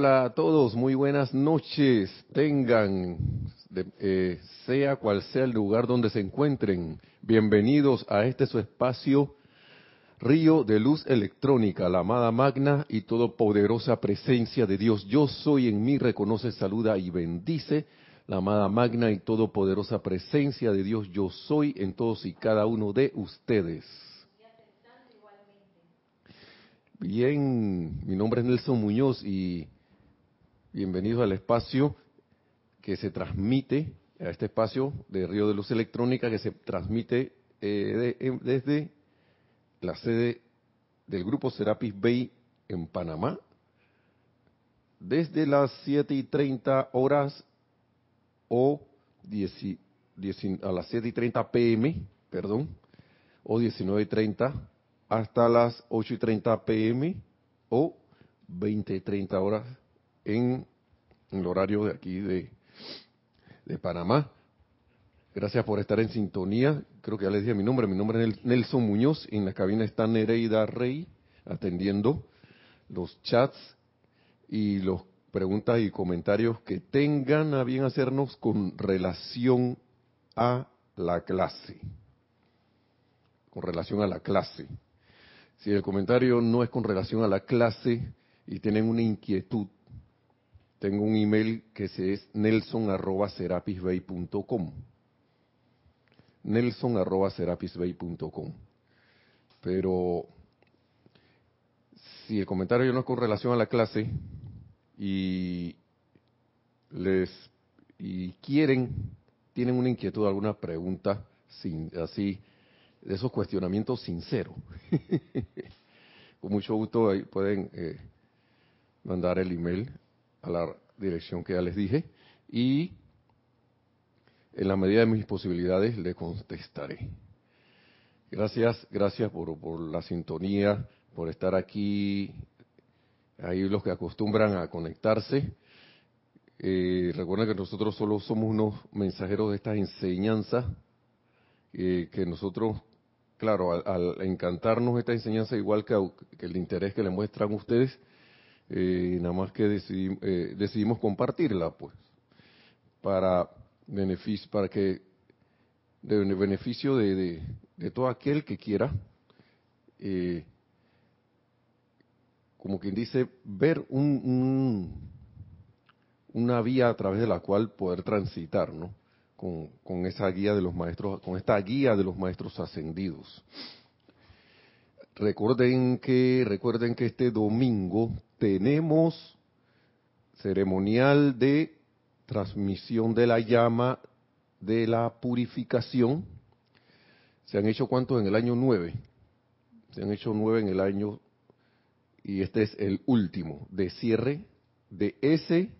Hola a todos, muy buenas noches. Tengan, eh, sea cual sea el lugar donde se encuentren, bienvenidos a este su espacio, Río de Luz Electrónica, la amada magna y todopoderosa presencia de Dios. Yo soy en mí, reconoce, saluda y bendice la amada magna y todopoderosa presencia de Dios. Yo soy en todos y cada uno de ustedes. Bien, mi nombre es Nelson Muñoz y bienvenidos al espacio que se transmite, a este espacio de Río de Luz Electrónica que se transmite eh, desde la sede del grupo Serapis Bay en Panamá, desde las 7 y 30 horas o a las 7 y 30 pm, perdón, o 19 y 30 hasta las 8 y 30 pm o 20 y 30 horas en, el horario de aquí de, de Panamá. Gracias por estar en sintonía. Creo que ya les dije mi nombre. Mi nombre es Nelson Muñoz. En la cabina está Nereida Rey atendiendo los chats y las preguntas y comentarios que tengan a bien hacernos con relación a la clase. Con relación a la clase. Si el comentario no es con relación a la clase y tienen una inquietud, tengo un email que es nelson.serapisbay.com. Nelson.serapisbay.com. Pero si el comentario no es con relación a la clase y les y quieren, tienen una inquietud, alguna pregunta, sin, así de esos cuestionamientos sinceros. Con mucho gusto ahí pueden eh, mandar el email a la dirección que ya les dije y en la medida de mis posibilidades le contestaré. Gracias, gracias por, por la sintonía, por estar aquí. Ahí los que acostumbran a conectarse. Eh, recuerden que nosotros solo somos unos mensajeros de estas enseñanzas eh, que nosotros claro, al, encantarnos esta enseñanza, igual que, el interés que le muestran ustedes, eh, nada más que eh, decidimos compartirla, pues, para beneficio, para que, de beneficio de, todo aquel que quiera, eh, como quien dice, ver un, una vía a través de la cual poder transitar, ¿no? con, esa guía de los maestros, con esta guía de los maestros ascendidos. Recuerden que, recuerden que este domingo tenemos ceremonial de transmisión de la llama de la purificación. Se han hecho cuántos en el año 9? Se han hecho nueve en el año y este es el último de cierre de ese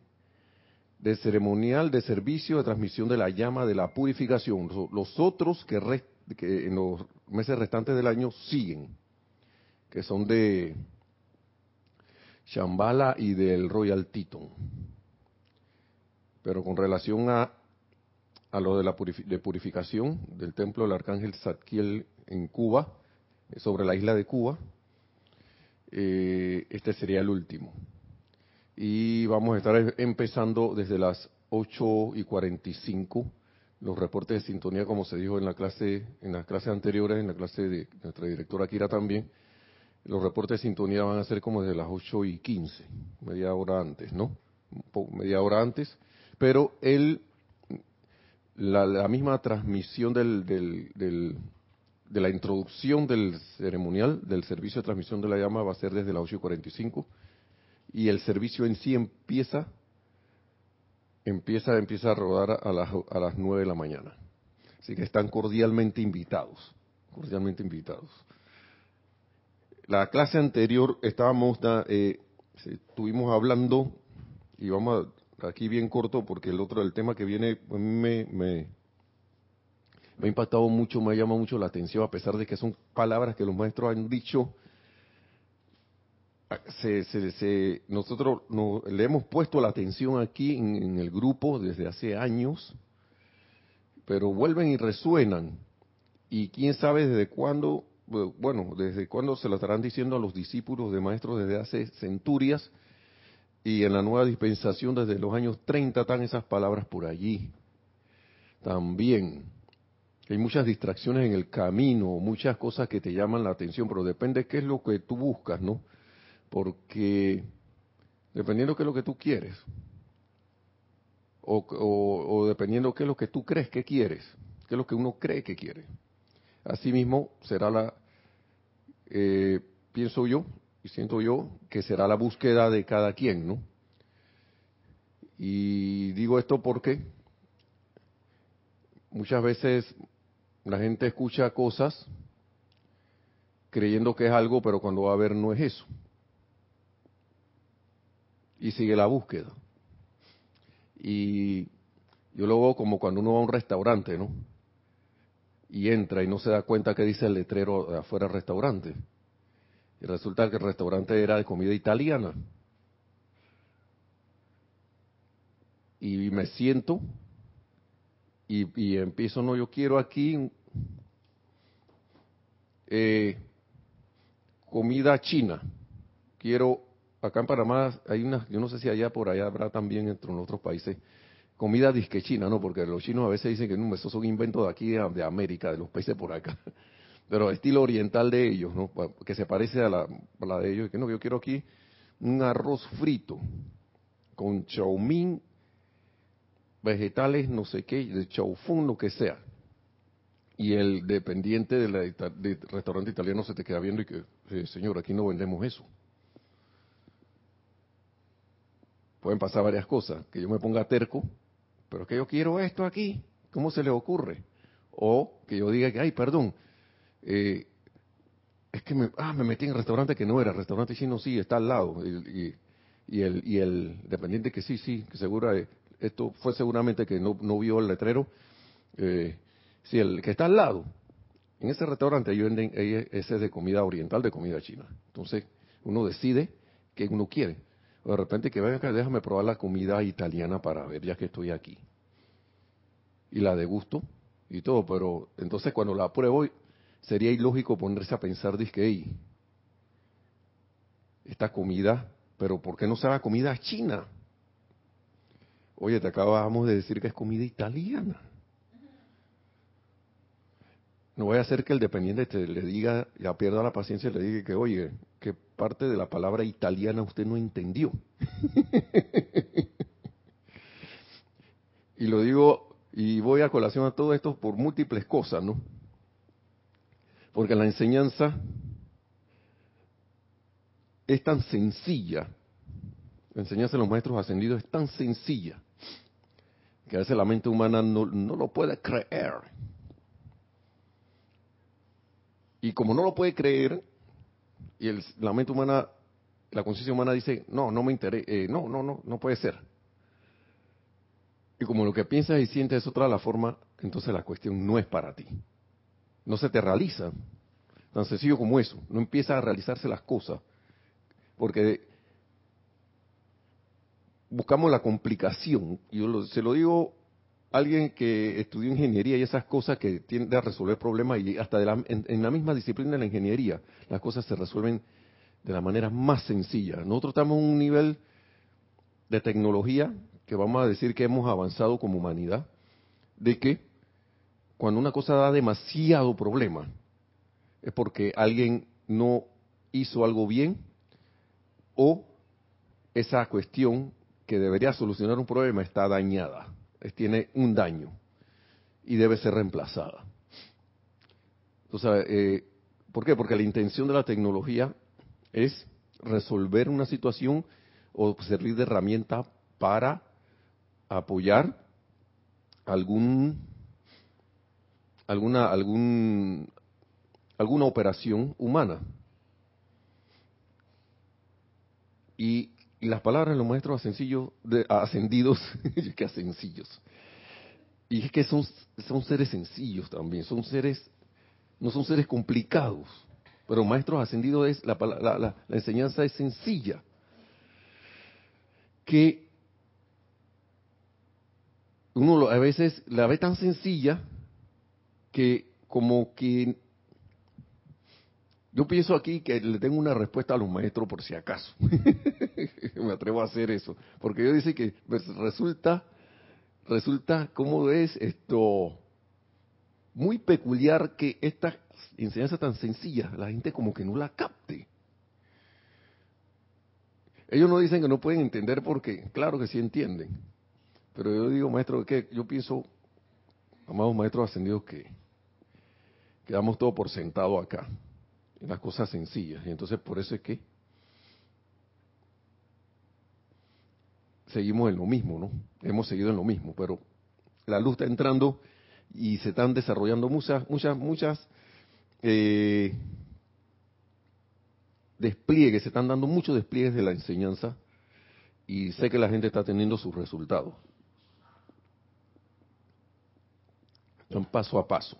de ceremonial de servicio de transmisión de la llama de la purificación. Los otros que, en los meses restantes del año siguen, que son de Shambhala y del Royal Teton. Pero con relación a, a lo de la de purificación del templo del Arcángel Zadkiel en Cuba, sobre la isla de Cuba, eh, este sería el último y vamos a estar empezando desde las 8 y 45 los reportes de sintonía como se dijo en la clase en las clases anteriores en la clase de nuestra directora Kira también los reportes de sintonía van a ser como desde las 8 y 15 media hora antes no media hora antes pero el la, misma transmisión del, del, de la introducción del ceremonial del servicio de transmisión de la llama va a ser desde las 8 y 45 y el servicio en sí empieza empieza empieza a rodar a las a las nueve de la mañana. Así que están cordialmente invitados cordialmente invitados la clase anterior estábamos eh, estuvimos hablando y vamos aquí bien corto porque el otro el tema que viene me, me me ha impactado mucho me ha llamado mucho la atención a pesar de que son palabras que los maestros han dicho se, se, nosotros le hemos puesto la atención aquí en, el grupo desde hace años, pero vuelven y resuenan. Y quién sabe desde cuándo, bueno, desde cuándo se lo estarán diciendo a los discípulos de maestros desde hace centurias, y en la nueva dispensación desde los años 30 están esas palabras por allí. También hay muchas distracciones en el camino, muchas cosas que te llaman la atención, pero depende de qué es lo que tú buscas, ¿no? Porque dependiendo de qué es lo que tú quieres, o, o, dependiendo de qué es lo que tú crees que quieres, qué es lo que uno cree que quiere. Asimismo será la, eh, pienso yo y siento yo que será la búsqueda de cada quien, ¿no? Y digo esto porque muchas veces la gente escucha cosas creyendo que es algo, pero cuando va a ver no es eso. Y sigue la búsqueda. Y yo lo veo como cuando uno va a un restaurante, ¿no? Y entra y no se da cuenta que dice el letrero afuera del restaurante. Y resulta que el restaurante era de comida italiana. Y me siento y, empiezo, no, yo quiero aquí eh, comida china. Quiero, acá en Panamá hay una, yo no sé si allá por allá habrá también entre otros países, comida disque china, ¿no? Porque los chinos a veces dicen que no, eso son inventos de aquí, de, América, de los países por acá. Pero estilo oriental de ellos, ¿no? Que se parece a la, de ellos. Que no, yo quiero aquí un arroz frito con choumín vegetales, no sé qué, de chaufún, lo que sea. Y el dependiente del restaurante italiano se te queda viendo y que, eh, señor, aquí no vendemos eso. Pueden pasar varias cosas, que yo me ponga terco, pero que yo quiero esto aquí, ¿cómo se le ocurre? O que yo diga que, ay, perdón, eh, es que me, ah, me metí en el restaurante que no era, el restaurante chino sí, está al lado, y, y, el, y el dependiente que sí, sí, que seguro esto fue seguramente que no, no vio el letrero, eh, si el que está al lado, en ese restaurante ellos venden ese de comida oriental, de comida china. Entonces uno decide que uno quiere. De repente que venga acá, déjame probar la comida italiana para ver ya que estoy aquí. Y la de gusto y todo, pero entonces cuando la pruebo sería ilógico ponerse a pensar, que esta comida, pero ¿por qué no la comida china? Oye, te acabamos de decir que es comida italiana. No voy a hacer que el dependiente te le diga, ya pierda la paciencia y le diga que, oye, que parte de la palabra italiana usted no entendió. y lo digo, y voy a colación a todo esto por múltiples cosas, ¿no? Porque la enseñanza es tan sencilla, la enseñanza de los maestros ascendidos es tan sencilla, que a veces la mente humana no, lo puede creer. Y como no lo puede creer, y el, la mente humana, la conciencia humana dice, no, no me interesa, eh, no, no, no, no puede ser. Y como lo que piensas y sientes es otra la forma, entonces la cuestión no es para ti. No se te realiza. Tan sencillo como eso. No empieza a realizarse las cosas. Porque buscamos la complicación. Yo se lo digo alguien que estudió ingeniería y esas cosas que tiende a resolver problemas y hasta en, la misma disciplina de la ingeniería las cosas se resuelven de la manera más sencilla. Nosotros estamos en un nivel de tecnología que vamos a decir que hemos avanzado como humanidad, de que cuando una cosa da demasiado problema es porque alguien no hizo algo bien o esa cuestión que debería solucionar un problema está dañada, tiene un daño y debe ser reemplazada. Entonces, eh, ¿por qué? Porque la intención de la tecnología es resolver una situación o servir de herramienta para apoyar algún alguna alguna operación humana. Y y las palabras de los maestros ascendidos, de, ascendidos, que sencillos. Y es que son, son seres sencillos también, son seres, no son seres complicados. Pero maestros ascendidos es, la, la, la, enseñanza es sencilla. Que uno a veces la ve tan sencilla que como que Yo pienso aquí que le tengo una respuesta a los maestros por si acaso. Me atrevo a hacer eso. Porque yo dice que pues, resulta, resulta, ¿cómo es esto? Muy peculiar que esta enseñanza tan sencilla, la gente como que no la capte. Ellos no dicen que no pueden entender porque, claro que sí entienden. Pero yo digo, maestro, que yo pienso, amados maestros ascendidos, que quedamos todo por sentado acá las cosas sencillas. Y entonces por eso es que seguimos en lo mismo, ¿no? Hemos seguido en lo mismo, pero la luz está entrando y se están desarrollando muchas, muchas, muchas eh, despliegues, se están dando muchos despliegues de la enseñanza y sé que la gente está teniendo sus resultados. Son paso a paso.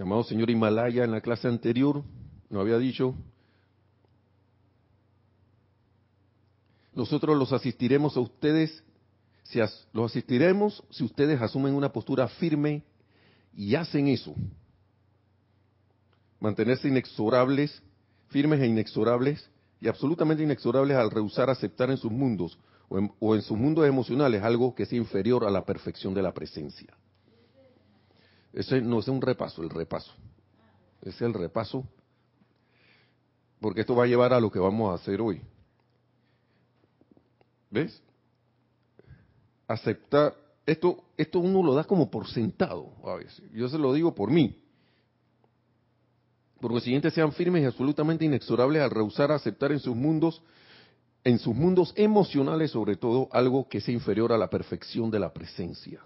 Amado señor Himalaya, en la clase anterior nos había dicho, nosotros los asistiremos a ustedes, si los asistiremos si ustedes asumen una postura firme y hacen eso. Mantenerse inexorables, firmes e inexorables y absolutamente inexorables al rehusar aceptar en sus mundos o en, o en sus mundos emocionales algo que sea inferior a la perfección de la presencia. Ese no es un repaso, el repaso. Es el repaso. Porque esto va a llevar a lo que vamos a hacer hoy. ¿Ves? Aceptar. Esto, esto uno lo da como por sentado a veces. Yo se lo digo por mí. Por lo siguiente, sean firmes y absolutamente inexorables al rehusar aceptar en sus mundos, en sus mundos emocionales sobre todo, algo que sea inferior a la perfección de la presencia.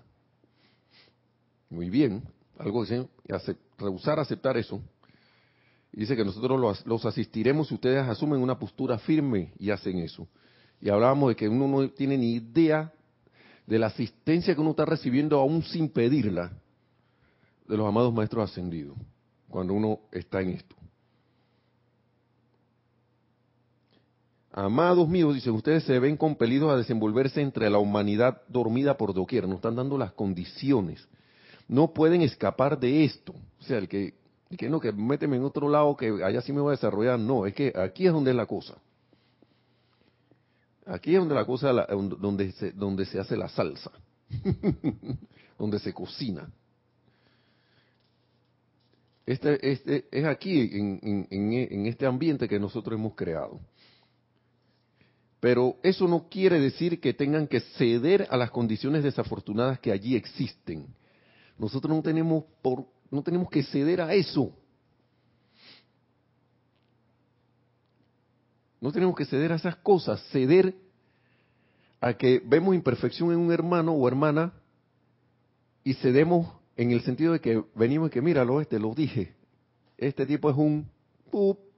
Muy bien, algo que rehusar aceptar eso. dice que nosotros los, asistiremos si ustedes asumen una postura firme y hacen eso. Y hablábamos de que uno no tiene ni idea de la asistencia que uno está recibiendo aún sin pedirla de los amados maestros ascendidos, cuando uno está en esto. Amados míos, dicen, ustedes se ven compelidos a desenvolverse entre la humanidad dormida por doquier, nos están dando las condiciones no pueden escapar de esto. O sea, el que, que no, que méteme en otro lado, que allá sí me voy a desarrollar, no, es que aquí es donde es la cosa. Aquí es donde la cosa, donde se, donde se hace la salsa, donde se cocina. Este, este, es aquí, en, en este ambiente que nosotros hemos creado. Pero eso no quiere decir que tengan que ceder a las condiciones desafortunadas que allí existen. Nosotros no tenemos por no tenemos que ceder a eso. No tenemos que ceder a esas cosas, ceder a que vemos imperfección en un hermano o hermana y cedemos en el sentido de que venimos y que míralo, este lo dije, este tipo es un,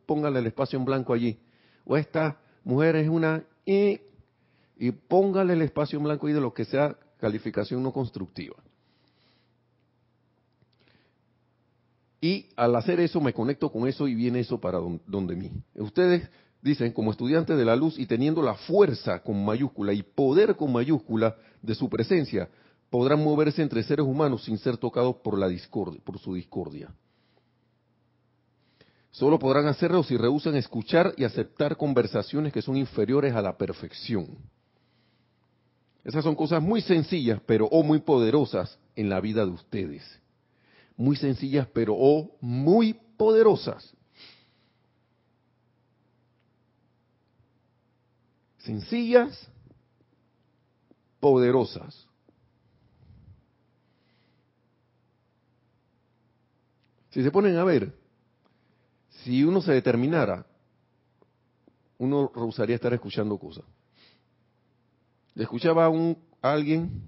póngale el espacio en blanco allí, o esta mujer es una, y, y póngale el espacio en blanco ahí de lo que sea calificación no constructiva. Y al hacer eso me conecto con eso y viene eso para donde mí. Ustedes dicen, como estudiantes de la luz y teniendo la fuerza con mayúscula y poder con mayúscula de su presencia, podrán moverse entre seres humanos sin ser tocados por la discordia, por su discordia. Solo podrán hacerlo si rehusan escuchar y aceptar conversaciones que son inferiores a la perfección. Esas son cosas muy sencillas, pero o muy poderosas en la vida de ustedes muy sencillas, pero oh, muy poderosas. Sencillas, poderosas. Si se ponen a ver, si uno se determinara, uno rehusaría estar escuchando cosas. Escuchaba a, un, a alguien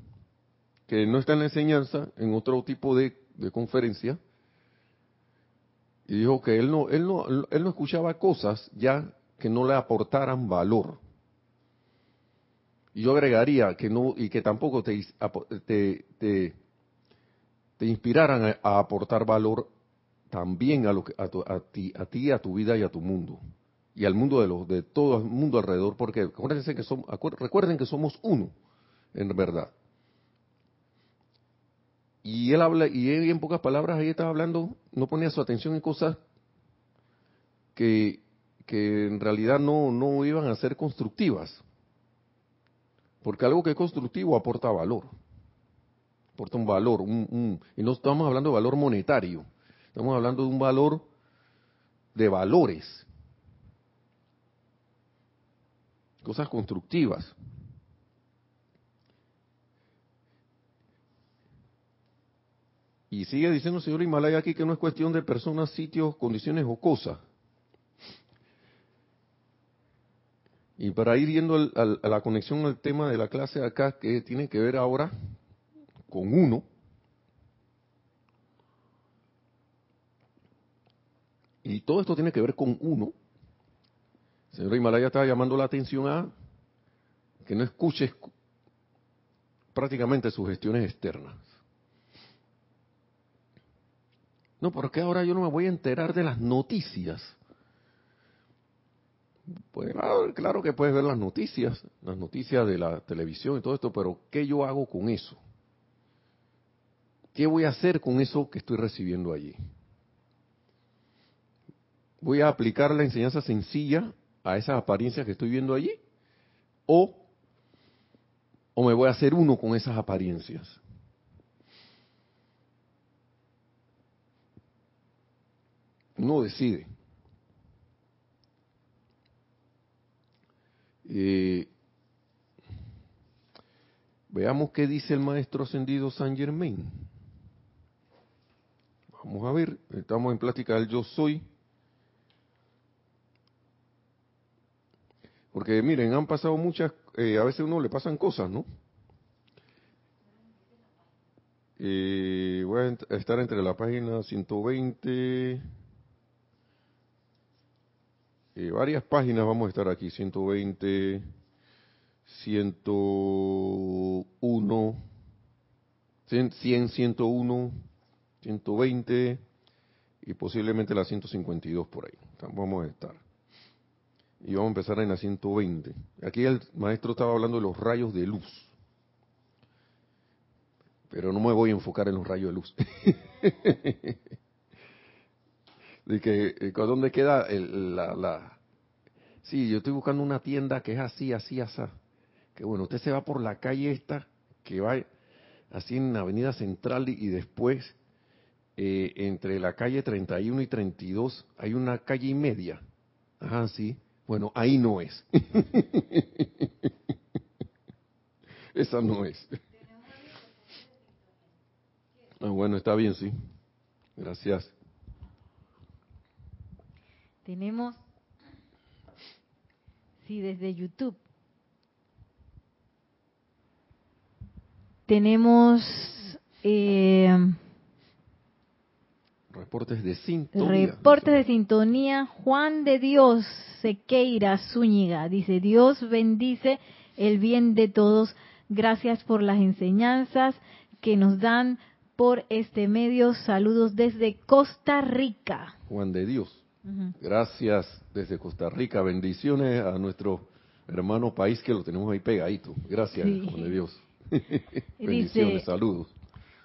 que no está en la enseñanza, en otro tipo de de conferencia y dijo que él no, él no, él no escuchaba cosas ya que no le aportaran valor. Y yo agregaría que no, y que tampoco te, te, te, inspiraran a, aportar valor también a, lo que, a, ti, a ti, a tu vida y a tu mundo. Y al mundo de los, de todo el mundo alrededor, porque que somos, recuerden que somos uno, en verdad. Y él habla, y él en pocas palabras ahí estaba hablando, no ponía su atención en cosas que, que en realidad no, no iban a ser constructivas. Porque algo que es constructivo aporta valor. Aporta un valor. Un, y no estamos hablando de valor monetario. Estamos hablando de un valor de valores. Cosas constructivas. Y sigue diciendo el señor Himalaya aquí que no es cuestión de personas, sitios, condiciones o cosas. Y para ir yendo a la conexión al tema de la clase acá, que tiene que ver ahora con uno, y todo esto tiene que ver con uno, el señor Himalaya estaba llamando la atención a que no escuches prácticamente sus gestiones externas. No, porque ahora yo no me voy a enterar de las noticias. Pues claro, que puedes ver las noticias, las noticias de la televisión y todo esto, pero ¿qué yo hago con eso? ¿Qué voy a hacer con eso que estoy recibiendo allí? ¿Voy a aplicar la enseñanza sencilla a esas apariencias que estoy viendo allí? ¿O, o me voy a hacer uno con esas apariencias? Uno decide. Eh, veamos qué dice el maestro ascendido San Germain. Vamos a ver, estamos en plática del yo soy. Porque miren, han pasado muchas, eh, a veces uno le pasan cosas, ¿no? Eh, voy a estar entre la página 120 eh, varias páginas vamos a estar aquí, 120, 101, 100, 101, 120 y posiblemente la 152 por ahí. Vamos a estar. Y vamos a empezar en la 120. Aquí el maestro estaba hablando de los rayos de luz. Pero no me voy a enfocar en los rayos de luz. de que eh, dónde queda la, la, sí yo estoy buscando una tienda que es así así así que bueno usted se va por la calle esta que va así en la Avenida Central y, después eh, entre la calle 31 y 32 hay una calle y media. Ajá sí. Bueno ahí no es. Esa no es. Ah, bueno está bien sí. Gracias tenemos, sí, desde YouTube. Tenemos eh, reportes de sintonía. Reportes de sintonía. Juan de Dios Sequeira Zúñiga dice, Dios bendice el bien de todos. Gracias por las enseñanzas que nos dan por este medio. Saludos desde Costa Rica. Juan de Dios. Gracias desde Costa Rica. Bendiciones a nuestro hermano país que lo tenemos ahí pegadito. Gracias, de Dios. Bendiciones, saludos.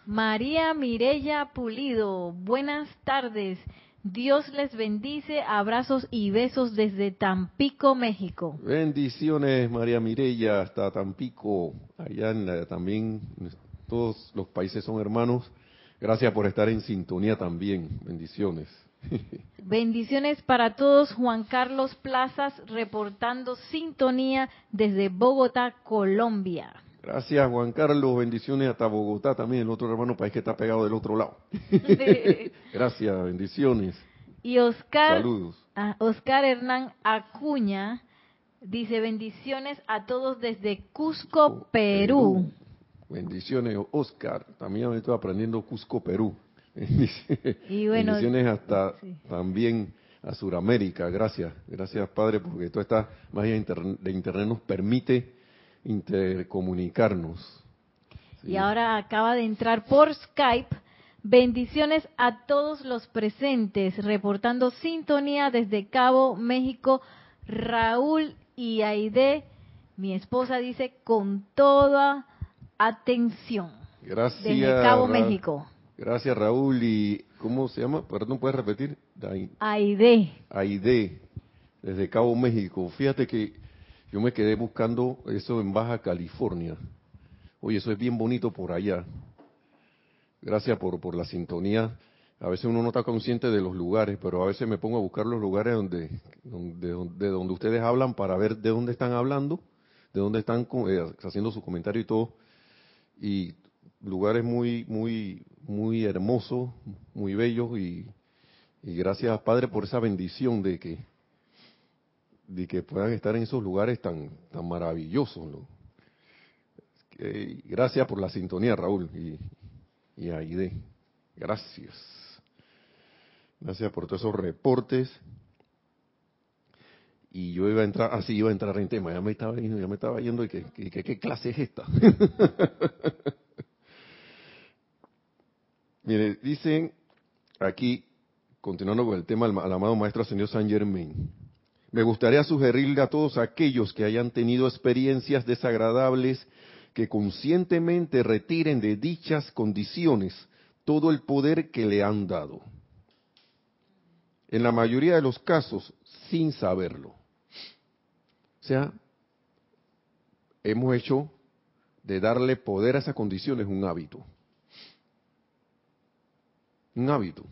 María Mirella Pulido, buenas tardes. Dios les bendice, abrazos y besos desde Tampico, México. Bendiciones, María Mirella, hasta Tampico. Allá en también todos los países son hermanos. Gracias por estar en sintonía también. Bendiciones. Bendiciones para todos. Juan Carlos Plazas reportando sintonía desde Bogotá, Colombia. Gracias, Juan Carlos. Bendiciones hasta Bogotá también, el otro hermano país que está pegado del otro lado. Gracias, bendiciones. Y Oscar, Saludos. Oscar Hernán Acuña dice bendiciones a todos desde Cusco, Perú. Bendiciones, Oscar. También estoy aprendiendo Cusco, Perú. Y bueno, bendiciones hasta también a Sudamérica. Gracias, gracias Padre, porque toda esta magia de Internet nos permite intercomunicarnos. Y ahora acaba de entrar por Skype. Bendiciones a todos los presentes, reportando sintonía desde Cabo, México. Raúl y Aide, mi esposa dice, con toda atención. Gracias. Desde Cabo, Ra- México. Gracias, Raúl. ¿Y cómo se llama? Perdón, ¿puedes repetir? Aide. Aide, desde Cabo México. Fíjate que yo me quedé buscando eso en Baja California. Oye, eso es bien bonito por allá. Gracias por, por la sintonía. A veces uno no está consciente de los lugares, pero a veces me pongo a buscar los lugares donde, donde, de donde ustedes hablan para ver de dónde están hablando, de dónde están eh, haciendo su comentario y todo. Y lugares muy, muy, muy hermosos, muy bellos y, gracias Padre por esa bendición de que de que puedan estar en esos lugares tan tan maravillosos. ¿no? Gracias por la sintonía, Raúl y, y Aide. Gracias. Gracias por todos esos reportes. Y yo iba a entrar, así iba a entrar en tema, ya me estaba yendo, ya me estaba yendo y que, que- que- qué clase es esta. Mire, dicen aquí, continuando con el tema al, amado Maestro Ascendido San Germain, me gustaría sugerirle a todos aquellos que hayan tenido experiencias desagradables que conscientemente retiren de dichas condiciones todo el poder que le han dado. En la mayoría de los casos, sin saberlo. O sea, hemos hecho de darle poder a esas condiciones un hábito. Un hábito.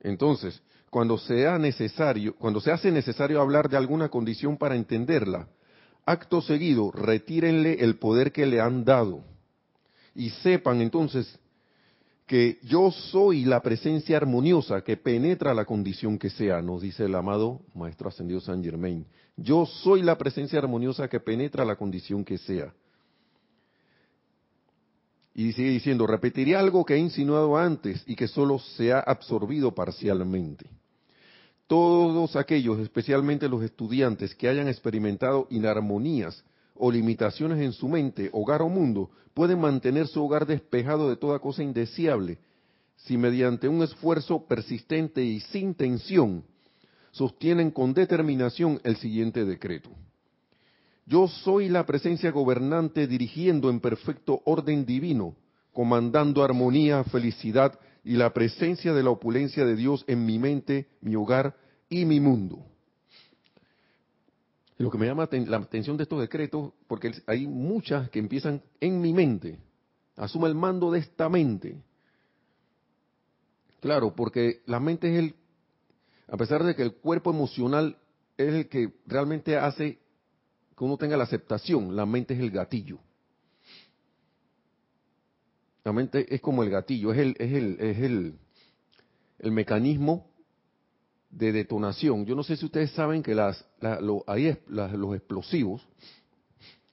Entonces, cuando sea necesario, cuando se hace necesario hablar de alguna condición para entenderla, acto seguido, retírenle el poder que le han dado. Y sepan entonces que yo soy la presencia armoniosa que penetra la condición que sea, nos dice el amado Maestro Ascendido San Germain. Yo soy la presencia armoniosa que penetra la condición que sea. Y sigue diciendo, repetiré algo que he insinuado antes y que solo se ha absorbido parcialmente. Todos aquellos, especialmente los estudiantes que hayan experimentado inarmonías o limitaciones en su mente, hogar o mundo, pueden mantener su hogar despejado de toda cosa indeseable si mediante un esfuerzo persistente y sin tensión sostienen con determinación el siguiente decreto. Yo soy la presencia gobernante dirigiendo en perfecto orden divino, comandando armonía, felicidad y la presencia de la opulencia de Dios en mi mente, mi hogar y mi mundo. Lo que me llama la atención de estos decretos, porque hay muchas que empiezan en mi mente. Asume el mando de esta mente. Claro, porque la mente es el, a pesar de que el cuerpo emocional es el que realmente hace uno tenga la aceptación, la mente es el gatillo. La mente es como el gatillo, es el, es el, es el, el mecanismo de detonación. Yo no sé si ustedes saben que las, la- ahí los explosivos,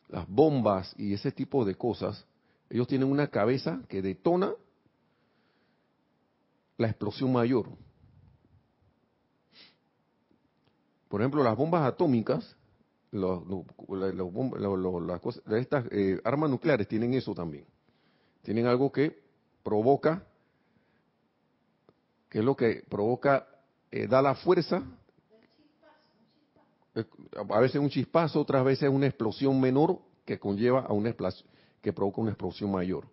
las bombas y ese tipo de cosas, ellos tienen una cabeza que detona la explosión mayor. Por ejemplo, las bombas atómicas, los- los- las cosas- estas eh, armas nucleares tienen eso también. Tienen algo que provoca, que es lo que provoca, eh, da la fuerza, a veces un chispazo, otras veces una explosión menor que conlleva a una explas- que provoca una explosión mayor.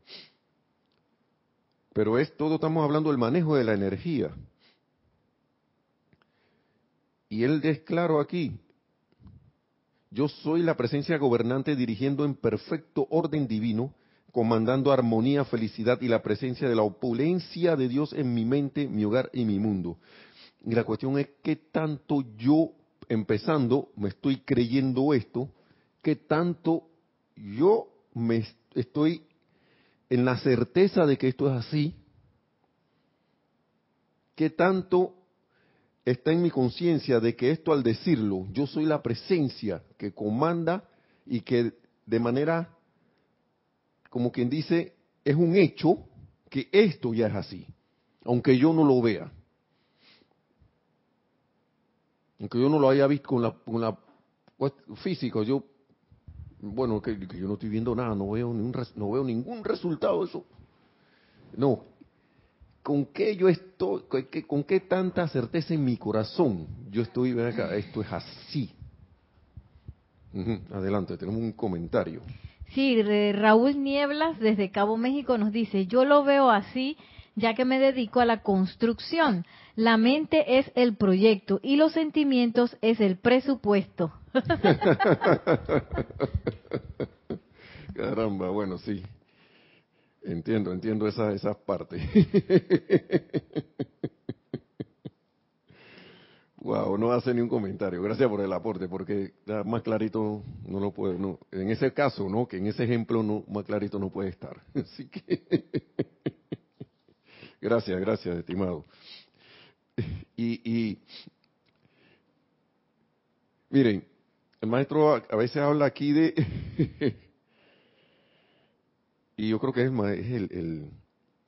Pero es todo, estamos hablando del manejo de la energía. Y él es claro aquí. Yo soy la presencia gobernante dirigiendo en perfecto orden divino, comandando armonía, felicidad y la presencia de la opulencia de Dios en mi mente, mi hogar y mi mundo. Y la cuestión es qué tanto yo, empezando, me estoy creyendo esto, qué tanto yo me est- estoy en la certeza de que esto es así, qué tanto está en mi conciencia de que esto al decirlo, yo soy la presencia que comanda y que de manera, como quien dice, es un hecho que esto ya es así, aunque yo no lo vea. Aunque yo no lo haya visto con la, con la pues, físico, yo, bueno, que, yo no estoy viendo nada, no veo, no veo ningún resultado de eso. No, ¿con qué yo estoy, con qué, con qué tanta certeza en mi corazón yo estoy, ven acá, esto es así? Adelante, tenemos un comentario. Sí, Raúl Nieblas desde Cabo México nos dice, yo lo veo así ya que me dedico a la construcción. La mente es el proyecto y los sentimientos es el presupuesto. Caramba, bueno, sí. Entiendo, entiendo esa, esa parte. wow, no hace ni un comentario. Gracias por el aporte, porque más clarito no lo puede, no. En ese caso, ¿no? Que en ese ejemplo no, más clarito no puede estar. Así que, gracias, gracias, estimado. Y, y, miren, el maestro a veces habla aquí de Y yo creo que es, el, el,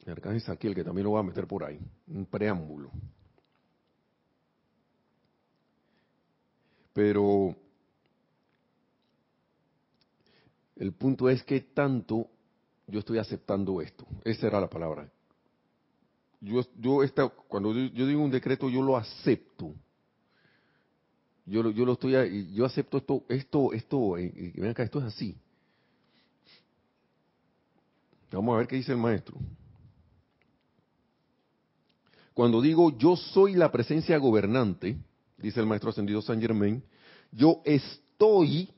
el arcángel el que también lo va a meter por ahí, un preámbulo. Pero el punto es que tanto yo estoy aceptando esto. Esa era la palabra. Yo, yo esta, cuando yo, digo un decreto, yo lo acepto. Yo, yo lo estoy, yo acepto esto, esto, esto, eh, acá, esto es así. Vamos a ver qué dice el maestro. Cuando digo yo soy la presencia gobernante, dice el maestro ascendido San Germain, yo estoy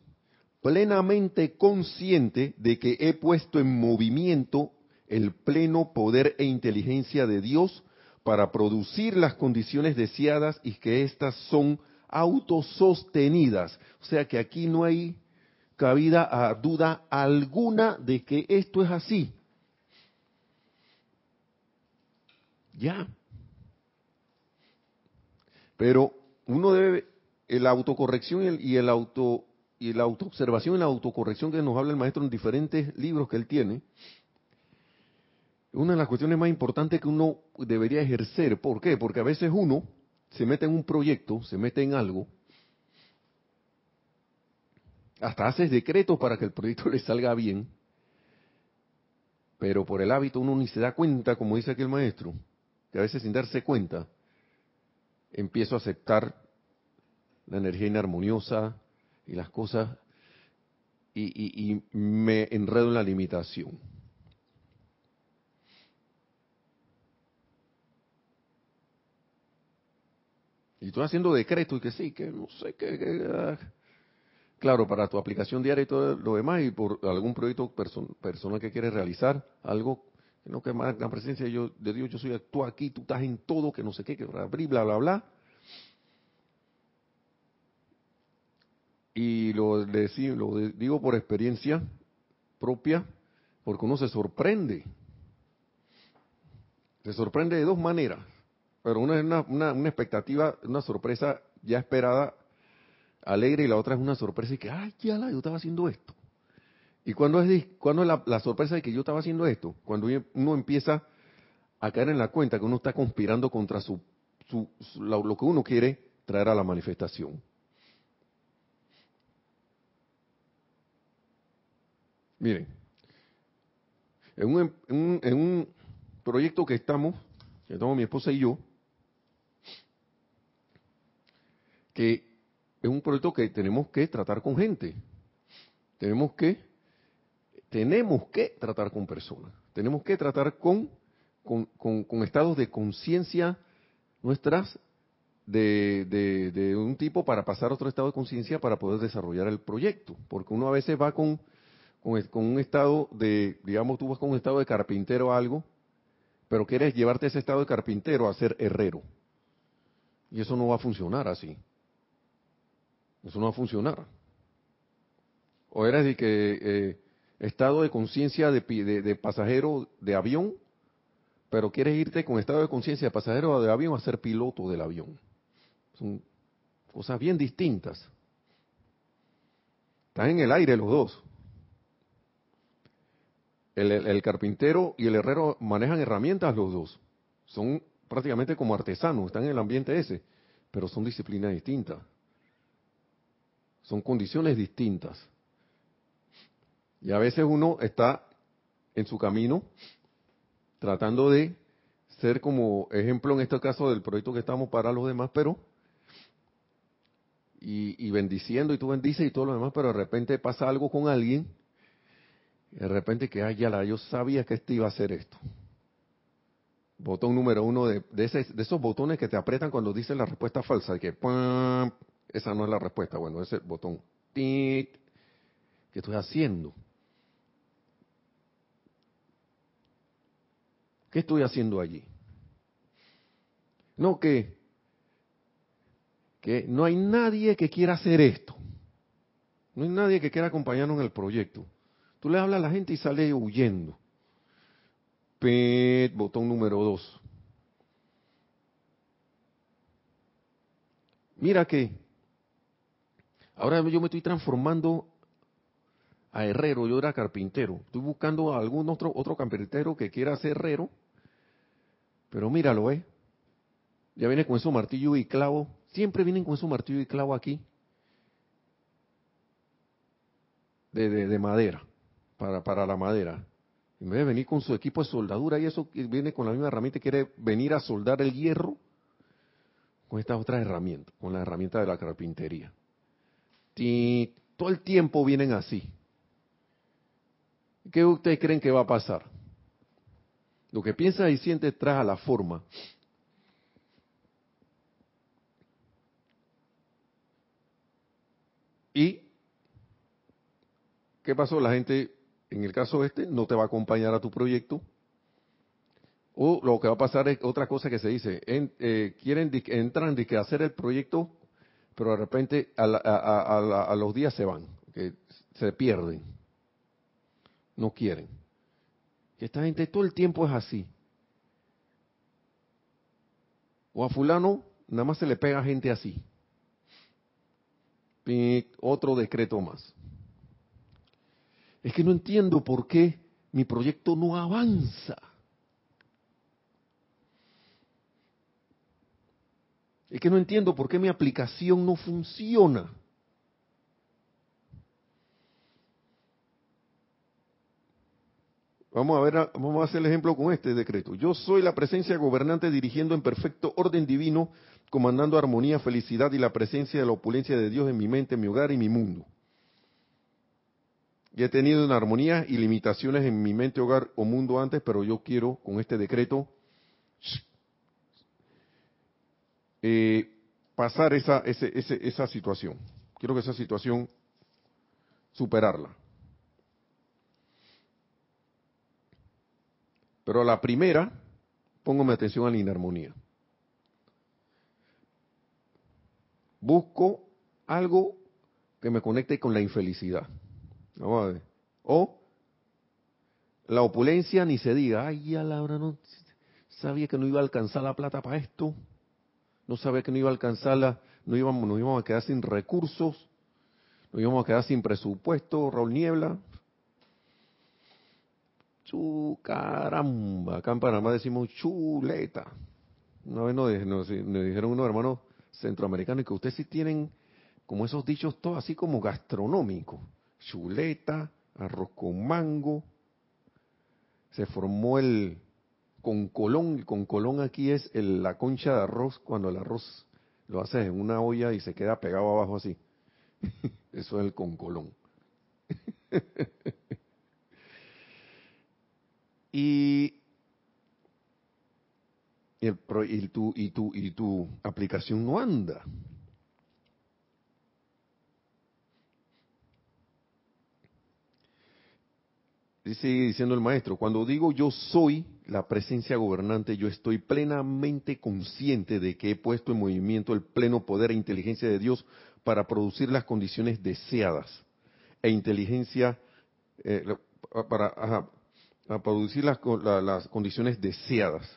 plenamente consciente de que he puesto en movimiento el pleno poder e inteligencia de Dios para producir las condiciones deseadas y que éstas son autosostenidas. O sea que aquí no hay cabida a duda alguna de que esto es así. Ya. Pero uno debe, la autocorrección y el, auto y la autoobservación y la autocorrección que nos habla el maestro en diferentes libros que él tiene, una de las cuestiones más importantes que uno debería ejercer. ¿Por qué? Porque a veces uno se mete en un proyecto, se mete en algo, hasta haces decretos para que el proyecto le salga bien, pero por el hábito uno ni se da cuenta, como dice aquí el maestro, que a veces sin darse cuenta empiezo a aceptar la energía inarmoniosa y las cosas y, me enredo en la limitación. Y estoy haciendo decreto y que sí, que no sé qué. Ah. Claro, para tu aplicación diaria y todo lo demás, y por algún proyecto personal que quieres realizar, algo no que más la presencia de, Dios, yo soy tú aquí, tú estás en todo, que no sé qué, que bla, bla, bla, bla. Y lo, lo digo por experiencia propia, porque uno se sorprende. Se sorprende de dos maneras, pero una es una, una, una expectativa, una sorpresa ya esperada, alegre, y la otra es una sorpresa y que, ay, ya la, yo estaba haciendo esto. ¿Y cuando es, cuando la, sorpresa de que yo estaba haciendo esto? Cuando uno empieza a caer en la cuenta que uno está conspirando contra su, lo, que uno quiere traer a la manifestación. Miren, en un, en un, proyecto que estamos, que estamos mi esposa y yo, que es un proyecto que tenemos que tratar con gente. Tenemos que tenemos que tratar con personas, tenemos que tratar con, con, estados de conciencia nuestras de, de, un tipo para pasar a otro estado de conciencia para poder desarrollar el proyecto, porque uno a veces va con, con, un estado de, digamos, tú vas con un estado de carpintero o algo, pero quieres llevarte ese estado de carpintero a ser herrero. Y eso no va a funcionar así. Eso no va a funcionar. O eres de que eh, estado de conciencia de, de, pasajero de avión, pero quieres irte con estado de conciencia de pasajero de avión a ser piloto del avión. Son cosas bien distintas. Están en el aire los dos. El, carpintero y el herrero manejan herramientas los dos. Son prácticamente como artesanos, están en el ambiente ese, pero son disciplinas distintas. Son condiciones distintas. Y a veces uno está en su camino tratando de ser como ejemplo en este caso del proyecto que estamos para los demás, pero y, bendiciendo y tú bendices y todo lo demás, pero de repente pasa algo con alguien de repente que, ay, ya la, yo sabía que este iba a hacer esto. Botón número uno de, de, esos botones que te apretan cuando dices la respuesta falsa, que esa no es la respuesta, bueno, ese botón. ¿Qué estoy haciendo? ¿Qué estoy haciendo allí? No que, que no hay nadie que quiera hacer esto. No hay nadie que quiera acompañarnos en el proyecto. Tú le hablas a la gente y sale huyendo. Pet, botón número dos. Mira que ahora yo me estoy transformando a herrero, yo era carpintero. Estoy buscando a algún otro, otro carpintero que quiera ser herrero. Pero míralo, ¿eh? Ya viene con su martillo y clavo. Siempre vienen con su martillo y clavo aquí. De, de madera para, para la madera. En vez de venir con su equipo de soldadura y eso, viene con la misma herramienta quiere venir a soldar el hierro con estas otras herramientas, con la herramienta de la carpintería. Y todo el tiempo vienen así. ¿Qué ustedes creen que va a pasar? Lo que piensa y siente tras a la forma. Y ¿qué pasó? La gente en el caso este, no te va a acompañar a tu proyecto. O lo que va a pasar es otra cosa que se dice, eh, quieren entran de que hacer el proyecto, pero de repente a, los días se van, se pierden, no quieren. Esta gente todo el tiempo es así. O a fulano nada más se le pega gente así. Otro decreto más es que no entiendo por qué mi proyecto no avanza. Es que no entiendo por qué mi aplicación no funciona. Vamos a ver, vamos a hacer el ejemplo con este decreto. Yo soy la presencia gobernante dirigiendo en perfecto orden divino, comandando armonía, felicidad y la presencia de la opulencia de Dios en mi mente, en mi hogar y mi mundo. Y he tenido una armonía y limitaciones en mi mente, hogar o mundo antes, pero yo quiero con este decreto eh, pasar esa, esa situación. Quiero que esa situación superarla. Pero la primera, póngame atención a la inarmonía. Busco algo que me conecte con la infelicidad. O la opulencia ni se diga, ay, ya Laura no sabía que no iba a alcanzar la plata para esto, no sabía que no iba a alcanzarla, no íbamos, nos íbamos a quedar sin recursos, nos íbamos a quedar sin presupuesto, Raúl Niebla. Chu, caramba, acá en Panamá decimos chuleta. Una vez nos, dijeron unos hermanos centroamericanos que ustedes sí tienen como esos dichos todos así como gastronómicos chuleta, arroz con mango. Se formó el con colón, el con colón aquí es la concha de arroz cuando el arroz lo haces en una olla y se queda pegado abajo así. Eso es el con colón. y, tu, y tu aplicación no anda. sigue diciendo el maestro, cuando digo yo soy la presencia gobernante, yo estoy plenamente consciente de que he puesto en movimiento el pleno poder e inteligencia de Dios para producir las condiciones deseadas e inteligencia eh, para producir las, las condiciones deseadas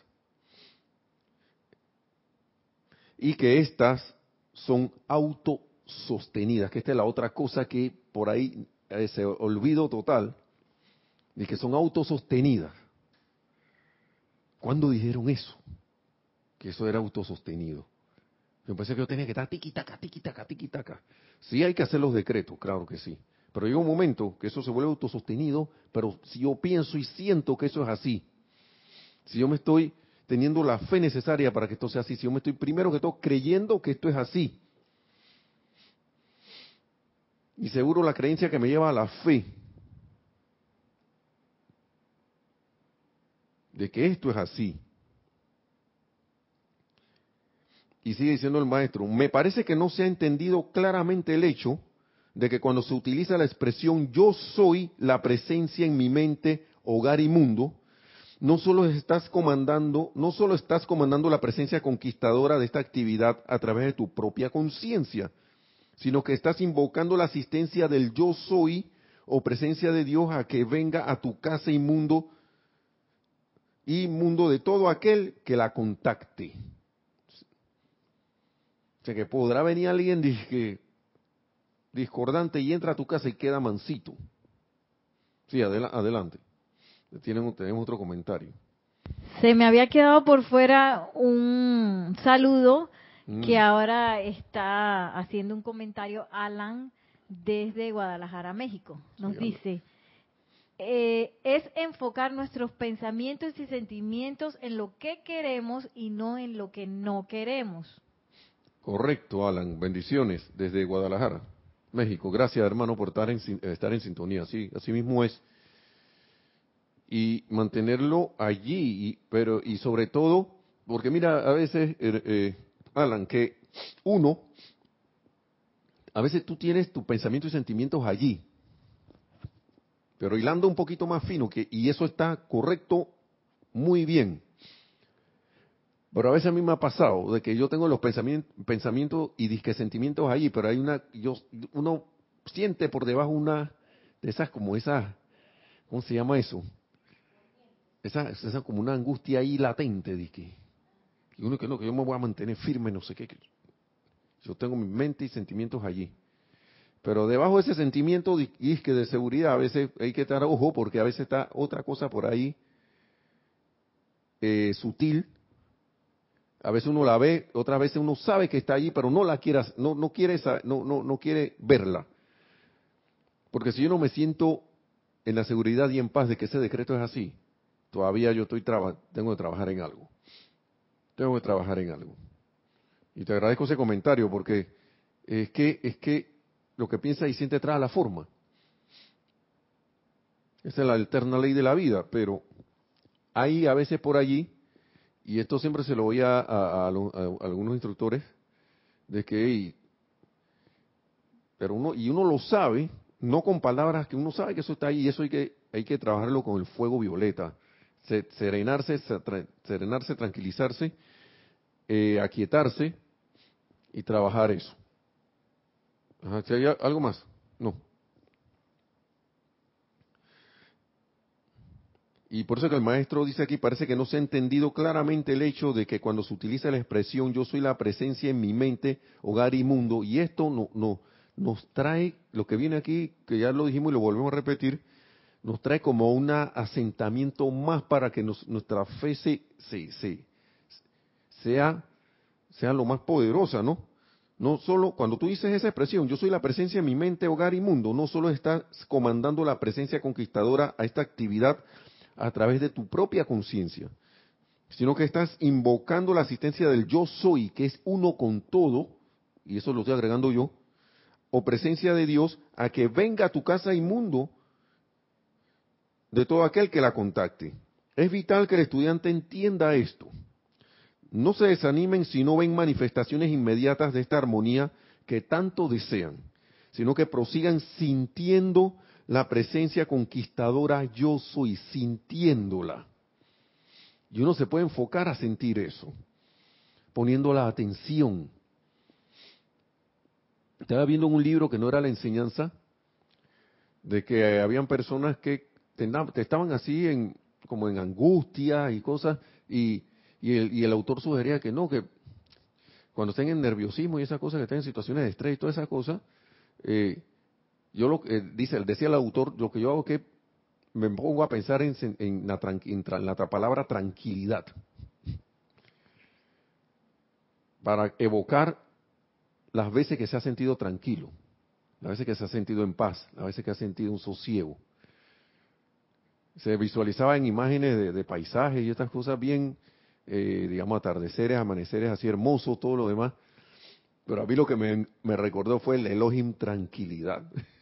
y que éstas son autosostenidas, que esta es la otra cosa que por ahí eh, se olvido total, de que son autosostenidas. ¿Cuándo dijeron eso? Que eso era autosostenido. Yo pensé que yo tenía que estar tiquitaca, tiquitaca, tiquitaca. Sí hay que hacer los decretos, claro que sí. Pero llega un momento que eso se vuelve autosostenido, pero si yo pienso y siento que eso es así, si yo me estoy teniendo la fe necesaria para que esto sea así, si yo me estoy primero que todo creyendo que esto es así, y seguro la creencia que me lleva a la fe de que esto es así. Y sigue diciendo el maestro, me parece que no se ha entendido claramente el hecho de que cuando se utiliza la expresión yo soy la presencia en mi mente, hogar y mundo, no solo estás comandando, no solo estás comandando la presencia conquistadora de esta actividad a través de tu propia conciencia, sino que estás invocando la asistencia del yo soy o presencia de Dios a que venga a tu casa y mundo y mundo de todo aquel que la contacte. O sea que podrá venir alguien que discordante y entra a tu casa y queda mansito. Sí, adelante. tenemos otro comentario. Se me había quedado por fuera un saludo mm. que ahora está haciendo un comentario Alan desde Guadalajara, México. Nos dice, eh, es enfocar nuestros pensamientos y sentimientos en lo que queremos y no en lo que no queremos. Correcto, Alan. Bendiciones desde Guadalajara. México. Gracias, hermano, por estar en, estar en sintonía. Así, así mismo es. Y mantenerlo allí, y, pero y sobre todo, porque mira, a veces, eh, eh, Alan, que uno, a veces tú tienes tus pensamientos y sentimientos allí, pero hilando un poquito más fino, que, y eso está correcto muy bien. Pero a veces a mí me ha pasado de que yo tengo los pensamientos, pensamientos y disque sentimientos ahí, pero hay una, yo, uno siente por debajo una de esas como esas, ¿cómo se llama eso? Esa, esa como una angustia ahí latente, de que, y uno que no, que yo me voy a mantener firme, no sé qué. Yo tengo mi mente y sentimientos allí. Pero debajo de ese sentimiento disque de seguridad, a veces hay que estar ojo porque a veces está otra cosa por ahí eh, sutil a veces uno la ve, otras veces uno sabe que está allí, pero no la quiere, no, no quiere, no, no, no quiere verla. Porque si yo no me siento en la seguridad y en paz de que ese decreto es así, todavía yo estoy tengo que trabajar en algo. Tengo que trabajar en algo. Y te agradezco ese comentario porque es que es que lo que piensa y siente trae la forma. Esa es la eterna ley de la vida, pero hay a veces por allí y esto siempre se lo voy a, algunos instructores, de que, pero uno, y uno lo sabe, no con palabras, que uno sabe que eso está ahí y eso hay que, hay que trabajarlo con el fuego violeta, serenarse, serenarse, tranquilizarse, eh, aquietarse y trabajar eso. ¿Hay algo más? No. Y por eso que el maestro dice aquí, parece que no se ha entendido claramente el hecho de que cuando se utiliza la expresión yo soy la presencia en mi mente, hogar y mundo, y esto no, no, nos trae, lo que viene aquí, que ya lo dijimos y lo volvemos a repetir, nos trae como un asentamiento más para que nuestra fe se, sea, sea lo más poderosa, ¿no? No solo, cuando tú dices esa expresión, yo soy la presencia en mi mente, hogar y mundo, no solo estás comandando la presencia conquistadora a esta actividad a través de tu propia conciencia, sino que estás invocando la asistencia del yo soy, que es uno con todo, y eso lo estoy agregando yo, o presencia de Dios, a que venga a tu casa inmundo de todo aquel que la contacte. Es vital que el estudiante entienda esto. No se desanimen si no ven manifestaciones inmediatas de esta armonía que tanto desean, sino que prosigan sintiendo la presencia conquistadora yo soy, sintiéndola. Y uno se puede enfocar a sentir eso, poniendo la atención. Estaba viendo un libro que no era la enseñanza, de que habían personas que estaban así en, como en angustia y cosas, y, el, y el autor sugería que no, que cuando estén en nerviosismo y esas cosas, que estén en situaciones de estrés y todas esas cosas, eh, yo lo que dice, decía el autor, lo que yo hago es que me pongo a pensar en, la, en la palabra tranquilidad para evocar las veces que se ha sentido tranquilo, las veces que se ha sentido en paz, las veces que ha sentido un sosiego. Se visualizaba en imágenes de, paisajes y estas cosas bien, eh, digamos, atardeceres, amaneceres así hermosos, todo lo demás. Pero a mí lo que me, me recordó fue el Elohim tranquilidad.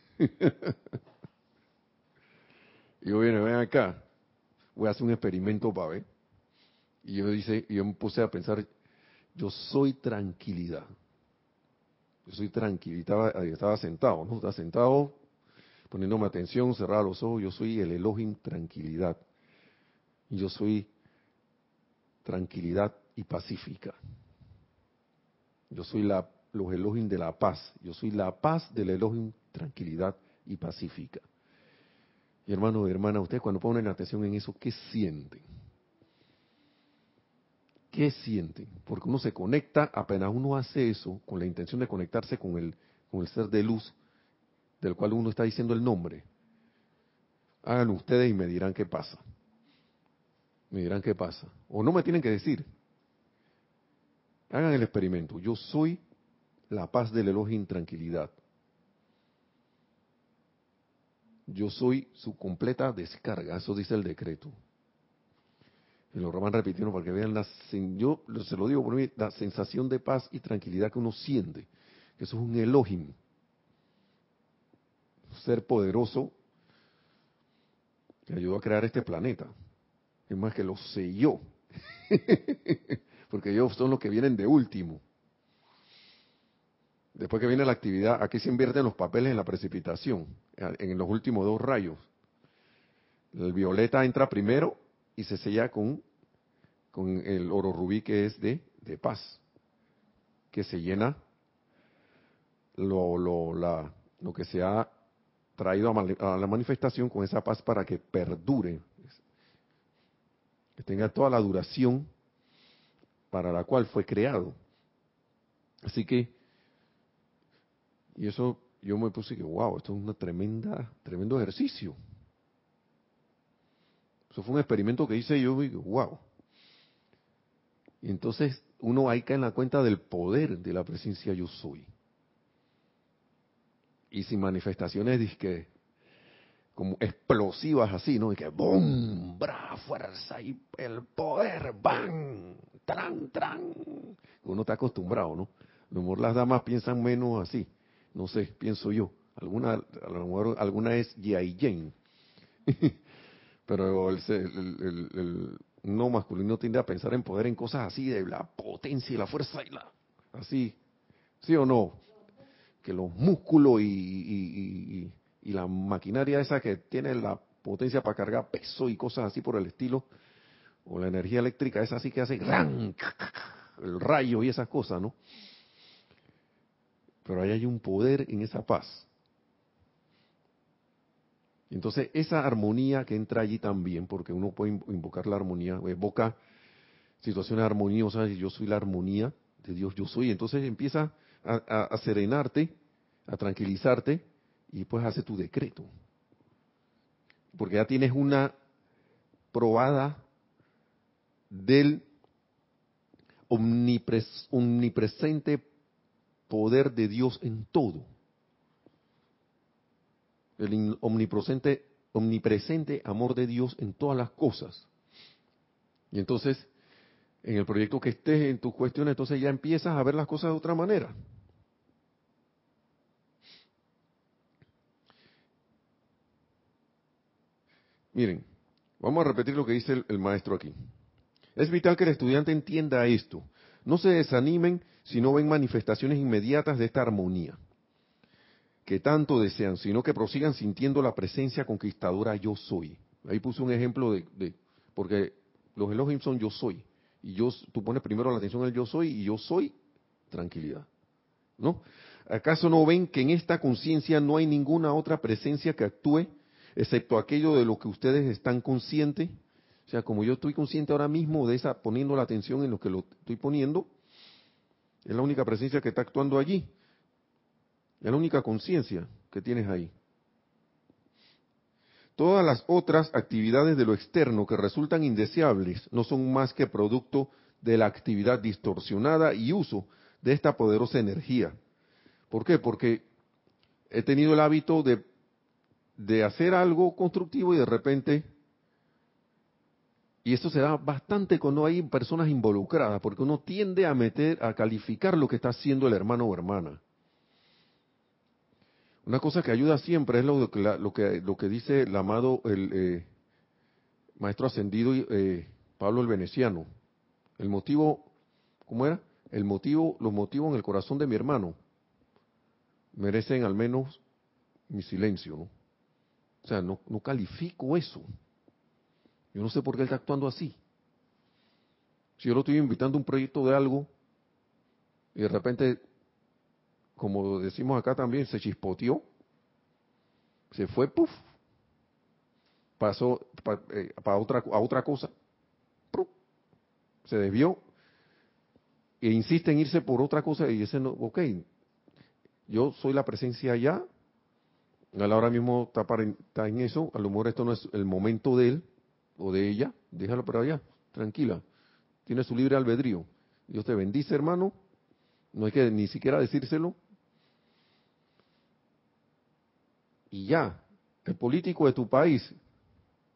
y yo viene, ven acá, voy a hacer un experimento para ver. Y yo, dice, yo me puse a pensar, yo soy tranquilidad. Yo soy tranquilidad. Estaba, estaba sentado, ¿no? Estaba sentado, poniéndome atención, cerraba los ojos. Yo soy el Elohim tranquilidad. Y yo soy tranquilidad y pacífica. Yo soy la, los Elohim de la paz. Yo soy la paz del Elohim tranquilidad y pacífica. Y hermano y hermana, ustedes cuando ponen atención en eso, ¿qué sienten? ¿Qué sienten? Porque uno se conecta, apenas uno hace eso, con la intención de conectarse con el, con el ser de luz, del cual uno está diciendo el nombre. Hagan ustedes y me dirán qué pasa. Me dirán qué pasa. O no me tienen que decir. Hagan el experimento. Yo soy la paz del elogio en tranquilidad. Yo soy su completa descarga, eso dice el decreto. Y lo van repitiendo para que vean, la, yo se lo digo por mí, la sensación de paz y tranquilidad que uno siente, que eso es un Elohim, ser poderoso que ayudó a crear este planeta. Es más que lo selló, porque ellos son los que vienen de último. Después que viene la actividad, aquí se invierten los papeles en la precipitación, en los últimos dos rayos. El violeta entra primero y se sella con, con el oro rubí que es de, de paz, que se llena lo, lo, la, lo que se ha traído a, la manifestación con esa paz para que perdure, que tenga toda la duración para la cual fue creado. Así que y eso yo me puse que, wow, esto es una tremenda, tremendo ejercicio. Eso fue un experimento que hice yo y digo, wow. Y entonces uno ahí cae en la cuenta del poder de la presencia yo soy. Y sin manifestaciones como explosivas así, ¿no? Y que ¡boom! ¡Bra! ¡Fuerza! Y el poder, ¡bam! ¡Tran, tran! Uno está acostumbrado, ¿no? A lo mejor las damas piensan menos así. No sé, pienso yo. Alguna, a lo mejor alguna es G.I. Jane. Pero el, no masculino tiende a pensar en poder en cosas así, de la potencia y la fuerza y la... Así. ¿Sí o no? Que los músculos y, y, la maquinaria esa que tiene la potencia para cargar peso y cosas así por el estilo, o la energía eléctrica esa así que hace el rayo y esas cosas, ¿no? Pero ahí hay un poder en esa paz. Entonces, esa armonía que entra allí también, porque uno puede invocar la armonía, evoca situaciones armoniosas y yo soy la armonía de Dios, yo soy. Entonces empieza a, serenarte, a tranquilizarte y pues hace tu decreto. Porque ya tienes una probada del omnipresente poder de Dios en todo. El omnipresente, omnipresente amor de Dios en todas las cosas. Y entonces, en el proyecto que estés en tus cuestiones, entonces ya empiezas a ver las cosas de otra manera. Miren, vamos a repetir lo que dice el, el, maestro aquí. Es vital que el estudiante entienda esto. No se desanimen si no ven manifestaciones inmediatas de esta armonía que tanto desean, sino que prosigan sintiendo la presencia conquistadora yo soy. Ahí puse un ejemplo de, porque los Elohim son yo soy, y yo, tú pones primero la atención al yo soy, y yo soy tranquilidad. ¿No? ¿Acaso no ven que en esta conciencia no hay ninguna otra presencia que actúe, excepto aquello de lo que ustedes están conscientes? O sea, como yo estoy consciente ahora mismo de esa, poniendo la atención en lo que lo estoy poniendo, es la única presencia que está actuando allí. Es la única conciencia que tienes ahí. Todas las otras actividades de lo externo que resultan indeseables no son más que producto de la actividad distorsionada y uso de esta poderosa energía. ¿Por qué? Porque he tenido el hábito de, de hacer algo constructivo y de repente y esto se da bastante cuando hay personas involucradas, porque uno tiende a meter, a calificar lo que está haciendo el hermano o hermana. Una cosa que ayuda siempre es lo que, que, dice el amado, el eh, maestro ascendido eh, Pablo el Veneciano, El motivo, ¿cómo era? El motivo, los motivos en el corazón de mi hermano merecen al menos mi silencio, ¿no? O sea, no califico eso. Yo no sé por qué él está actuando así. Si yo lo estoy invitando a un proyecto de algo y de repente, como decimos acá también, se chispoteó, se fue, puff, pasó para eh, otra, a otra cosa, se desvió e insiste en irse por otra cosa y dice, no, ok, yo soy la presencia allá, él ahora mismo está, está en eso, a lo mejor esto no es el momento de él o de ella, déjalo por allá, tranquila, tiene su libre albedrío. Dios te bendice, hermano, no hay que ni siquiera decírselo. Y ya, el político de tu país,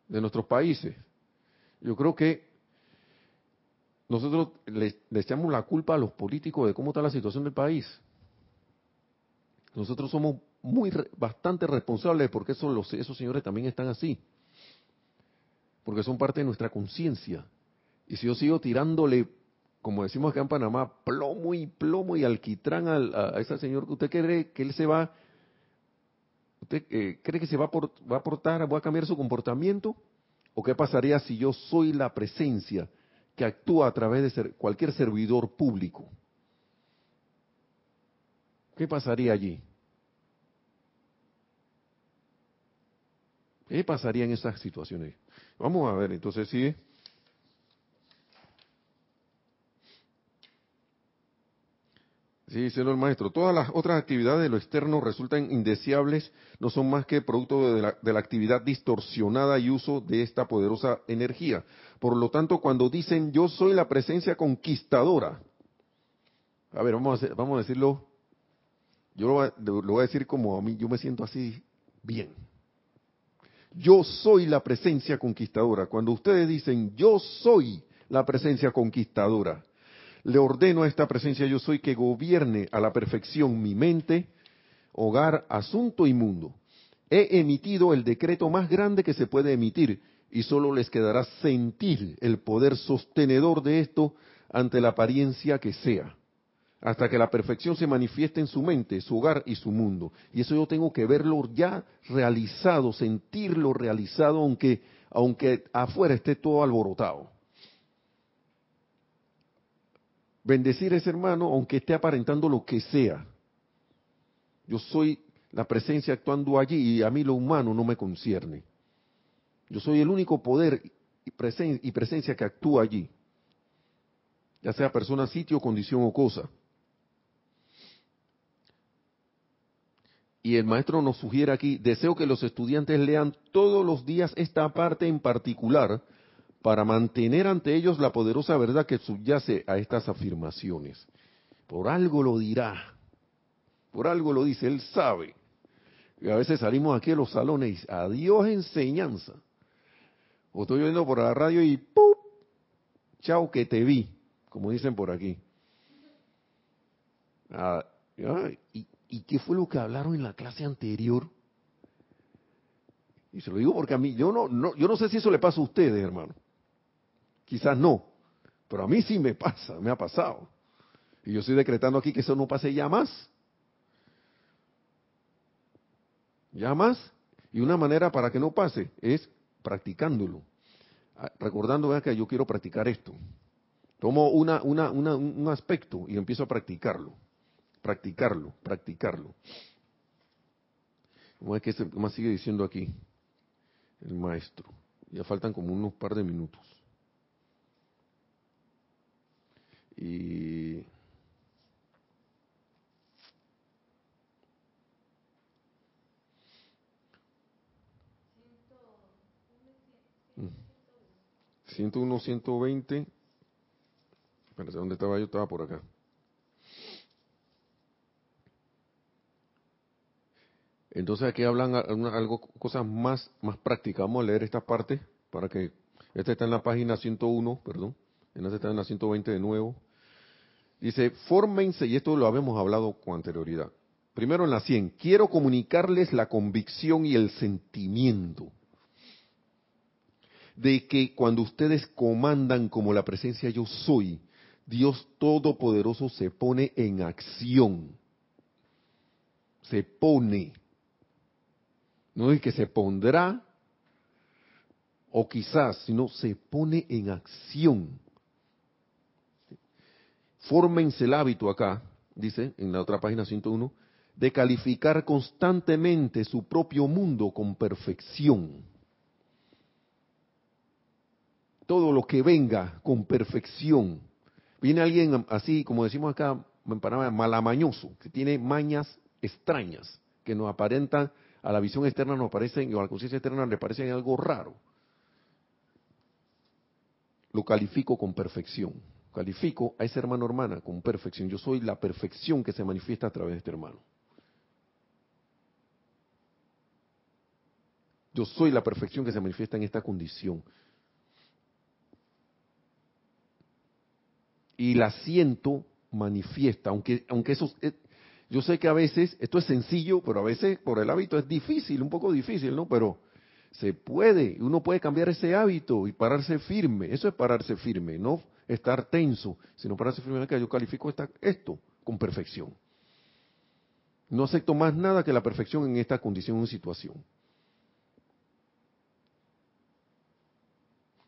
de nuestros países, yo creo que nosotros le, echamos la culpa a los políticos de cómo está la situación del país. Nosotros somos muy bastante responsables porque esos, esos señores también están así. Porque son parte de nuestra conciencia. Y si yo sigo tirándole, como decimos acá en Panamá, plomo y plomo y alquitrán a, ese señor, ¿usted cree que él se va, usted eh, cree que se va va a aportar, va a cambiar su comportamiento? ¿O qué pasaría si yo soy la presencia que actúa a través de ser, cualquier servidor público? ¿Qué pasaría allí? ¿Qué pasaría en esas situaciones? Vamos a ver, entonces sigue. Sí, dice el maestro, todas las otras actividades de lo externo resultan indeseables, no son más que producto de la, de la, actividad distorsionada y uso de esta poderosa energía. Por lo tanto, cuando dicen yo soy la presencia conquistadora, a ver, vamos a, vamos a decirlo, yo lo, lo voy a decir como a mí, yo me siento así bien. Yo soy la presencia conquistadora. Cuando ustedes dicen yo soy la presencia conquistadora, le ordeno a esta presencia yo soy que gobierne a la perfección mi mente, hogar, asunto y mundo. He emitido el decreto más grande que se puede emitir y solo les quedará sentir el poder sostenedor de esto ante la apariencia que sea, hasta que la perfección se manifieste en su mente, su hogar y su mundo. Y eso yo tengo que verlo ya realizado, sentirlo realizado, aunque, aunque afuera esté todo alborotado bendecir a ese hermano aunque esté aparentando lo que sea. Yo soy la presencia actuando allí y a mí lo humano no me concierne. Yo soy el único poder y, presencia que actúa allí, ya sea persona, sitio, condición o cosa. Y el maestro nos sugiere aquí, deseo que los estudiantes lean todos los días esta parte en particular para mantener ante ellos la poderosa verdad que subyace a estas afirmaciones. Por algo lo dirá, por algo lo dice, él sabe. Y a veces salimos aquí a los salones y adiós enseñanza. O estoy oyendo por la radio y ¡pum! Chao que te vi, como dicen por aquí. Ah, ¿y, ¿Y qué fue lo que hablaron en la clase anterior? Y se lo digo porque a mí, yo no, no, yo no sé si eso le pasa a ustedes, hermano. Quizás no, pero a mí sí me pasa, me ha pasado. Y yo estoy decretando aquí que eso no pase ya más. Ya más. Y una manera para que no pase es practicándolo. Ah, recordando que yo quiero practicar esto. Tomo una, una, un aspecto y empiezo a practicarlo. Practicarlo, practicarlo. ¿Cómo es que se, más sigue diciendo aquí el maestro? Ya faltan como unos par de minutos. Y uno, ciento veinte. Espérate, ¿dónde estaba yo? Estaba por acá. Entonces aquí hablan algo, cosas más, más prácticas. Vamos a leer esta parte para que, esta está en la página 101, perdón, en esta está en la 120 de nuevo. Dice, fórmense, y esto lo habíamos hablado con anterioridad. Primero en la 100, quiero comunicarles la convicción y el sentimiento. de que cuando ustedes comandan como la presencia yo soy, Dios Todopoderoso se pone en acción. Se pone. No es que se pondrá o quizás, sino se pone en acción. Fórmense el hábito acá, dice en la otra página 101, de calificar constantemente su propio mundo con perfección. Todo lo que venga con perfección. Viene alguien así, como decimos acá en Panamá, malamañoso, que tiene mañas extrañas, que nos aparentan, a la visión externa nos parecen, o a la conciencia externa le parecen algo raro. Lo califico con perfección califico a ese hermano hermana con perfección. Yo soy la perfección que se manifiesta a través de este hermano. Yo soy la perfección que se manifiesta en esta condición. Y la siento manifiesta, aunque, aunque eso, yo sé que a veces, esto es sencillo, pero a veces por el hábito es difícil, un poco difícil, ¿no? Pero se puede, uno puede cambiar ese hábito y pararse firme, eso es pararse firme, no estar tenso, sino pararse firme que yo califico esto con perfección. No acepto más nada que la perfección en esta condición o situación.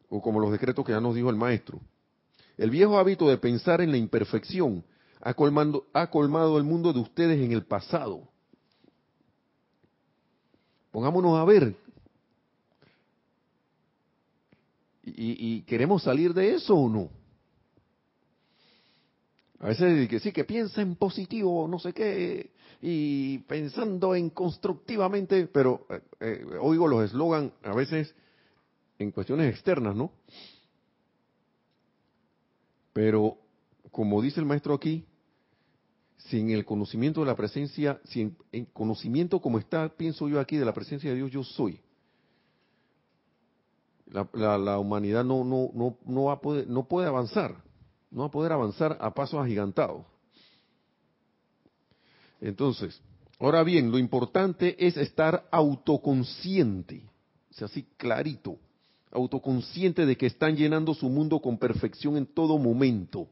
O como los decretos que ya nos dijo el maestro. El viejo hábito de pensar en la imperfección ha, ha colmado el mundo de ustedes en el pasado. Pongámonos a ver. ¿Y, queremos salir de eso o no? A veces que sí, que piensa en positivo, no sé qué, y pensando en constructivamente, pero eh, eh, oigo los eslogan a veces en cuestiones externas, ¿no? Pero, como dice el maestro aquí, sin el conocimiento de la presencia, sin el conocimiento como está, pienso yo aquí, de la presencia de Dios, yo soy. La, humanidad no, no, no, no, va a poder, no puede avanzar, no va a poder avanzar a pasos agigantados. Entonces, ahora bien, lo importante es estar autoconsciente, o sea, así clarito, autoconsciente de que están llenando su mundo con perfección en todo momento.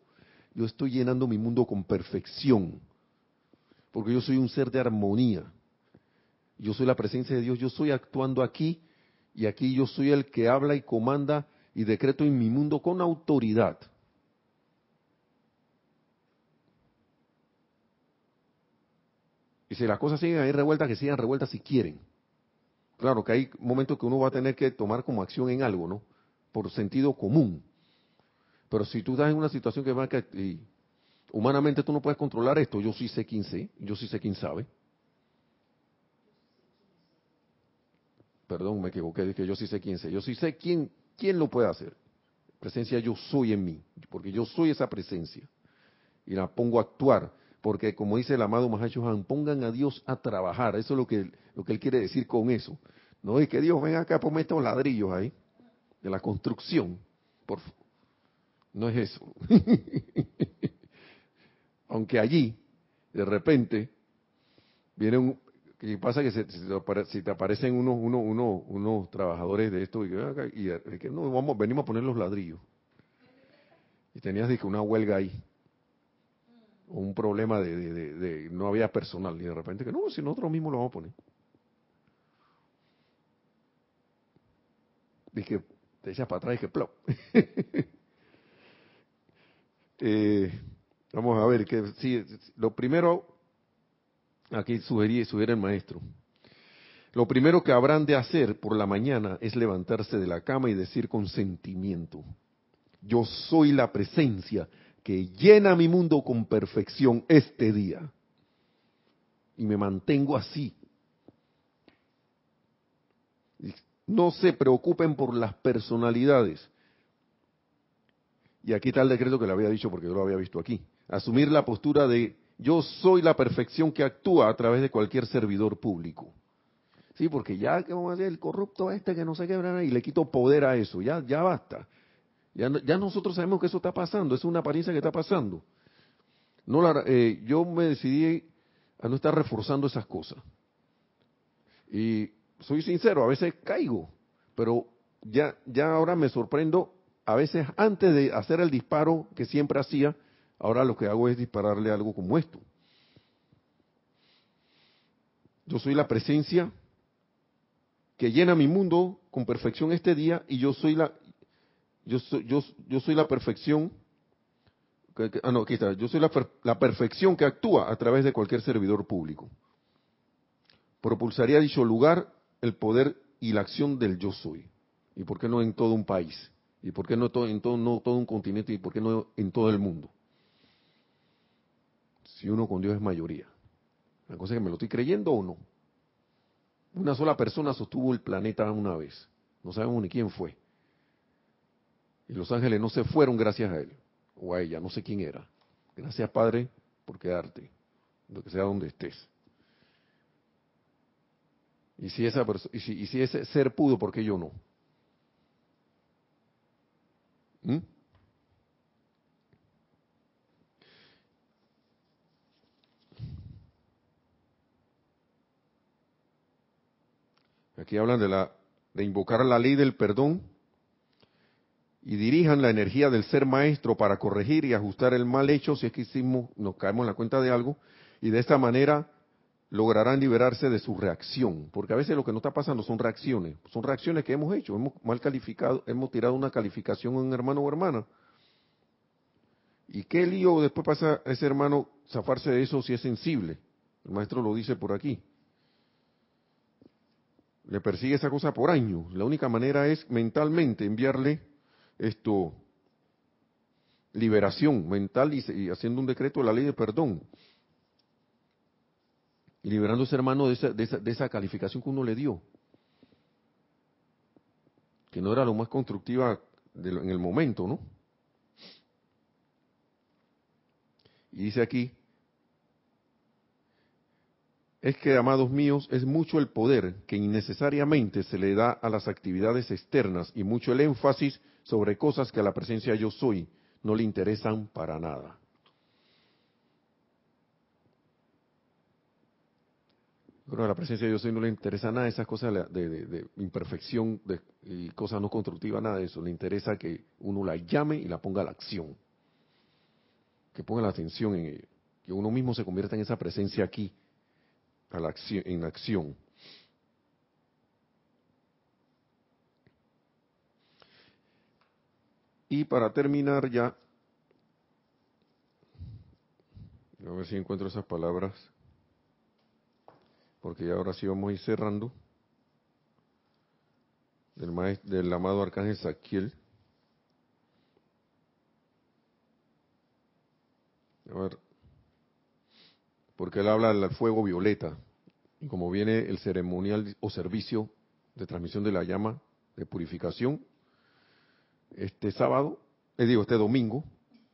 Yo estoy llenando mi mundo con perfección, porque yo soy un ser de armonía. Yo soy la presencia de Dios, yo estoy actuando aquí y aquí yo soy el que habla y comanda y decreto en mi mundo con autoridad. Y si las cosas siguen ahí revueltas, que sigan revueltas si quieren. Claro que hay momentos que uno va a tener que tomar como acción en algo, ¿no? Por sentido común. Pero si tú estás en una situación que va que humanamente tú no puedes controlar esto, yo sí sé quién sé, yo sí sé quién sabe. Perdón, me equivoqué, que yo sí sé quién sé. Yo sí sé quién, quién lo puede hacer. Presencia yo soy en mí, porque yo soy esa presencia. Y la pongo a actuar porque como dice el amado Han, pongan a Dios a trabajar. Eso es lo que, lo que él quiere decir con eso. No es que Dios venga acá, ponme estos ladrillos ahí, de la construcción. Por, no es eso. Aunque allí, de repente, viene un, que pasa que se, si te aparecen unos, unos, unos, unos trabajadores de esto y, y, que no, vamos, venimos a poner los ladrillos. Y tenías que una huelga ahí o un problema de, de, no había personal y de repente que no, si nosotros mismos lo vamos a poner. Dije, te echas para atrás y que plop. eh, vamos a ver, que sí, lo primero, aquí sugerí, sugiere el maestro, lo primero que habrán de hacer por la mañana es levantarse de la cama y decir con sentimiento, yo soy la presencia que llena mi mundo con perfección este día. Y me mantengo así. No se preocupen por las personalidades. Y aquí está el decreto que le había dicho porque yo lo había visto aquí. Asumir la postura de yo soy la perfección que actúa a través de cualquier servidor público. Sí, porque ya que vamos a hacer el corrupto este que no se quebra y le quito poder a eso, ya, ya basta. Ya, nosotros sabemos que eso está pasando, es una apariencia que está pasando. No la, eh, yo me decidí a no estar reforzando esas cosas. Y soy sincero, a veces caigo, pero ya, ya ahora me sorprendo, a veces antes de hacer el disparo que siempre hacía, ahora lo que hago es dispararle algo como esto. Yo soy la presencia que llena mi mundo con perfección este día y yo soy la yo soy, yo, yo soy la perfección ah no, aquí está, yo soy la, la perfección que actúa a través de cualquier servidor público. Propulsaría dicho lugar el poder y la acción del yo soy. ¿Y por qué no en todo un país? ¿Y por qué no, todo, en todo, no todo un continente? ¿Y por qué no en todo el mundo? Si uno con Dios es mayoría. La cosa es que me lo estoy creyendo o no. Una sola persona sostuvo el planeta una vez. No sabemos ni quién fue. Y los ángeles no se fueron gracias a él o a ella, no sé quién era. Gracias Padre por quedarte, lo que sea donde estés. Y si, esa y si, y si ese ser pudo, ¿por qué yo no? ¿Mm? Aquí hablan de la de invocar la ley del perdón y dirijan la energía del ser maestro para corregir y ajustar el mal hecho si es que hicimos, nos caemos en la cuenta de algo y de esta manera lograrán liberarse de su reacción, porque a veces lo que nos está pasando son reacciones, son reacciones que hemos hecho, hemos mal calificado, hemos tirado una calificación a un hermano o hermana. ¿Y qué lío después pasa a ese hermano zafarse de eso si es sensible? El maestro lo dice por aquí le persigue esa cosa por años. La única manera es mentalmente enviarle esto, liberación mental y, haciendo un decreto de la ley de perdón. Y liberando a ese hermano de esa, de esa, calificación que uno le dio. Que no era lo más constructiva en el momento, ¿no? Y dice aquí, es que, amados míos, es mucho el poder que innecesariamente se le da a las actividades externas y mucho el énfasis sobre cosas que a la presencia yo soy no le interesan para nada. A la presencia yo soy no le interesa nada esas cosas de, imperfección y cosas no constructivas, nada de eso. Le interesa que uno la llame y la ponga a la acción. Que ponga la atención en ello. Que uno mismo se convierta en esa presencia aquí en acción. Y para terminar ya, a ver si encuentro esas palabras, porque ya ahora sí vamos a ir cerrando, del, del amado arcángel Saquiel. A ver, porque él habla del fuego violeta. Y como viene el ceremonial o servicio de transmisión de la llama de purificación, este sábado, eh, digo, este domingo,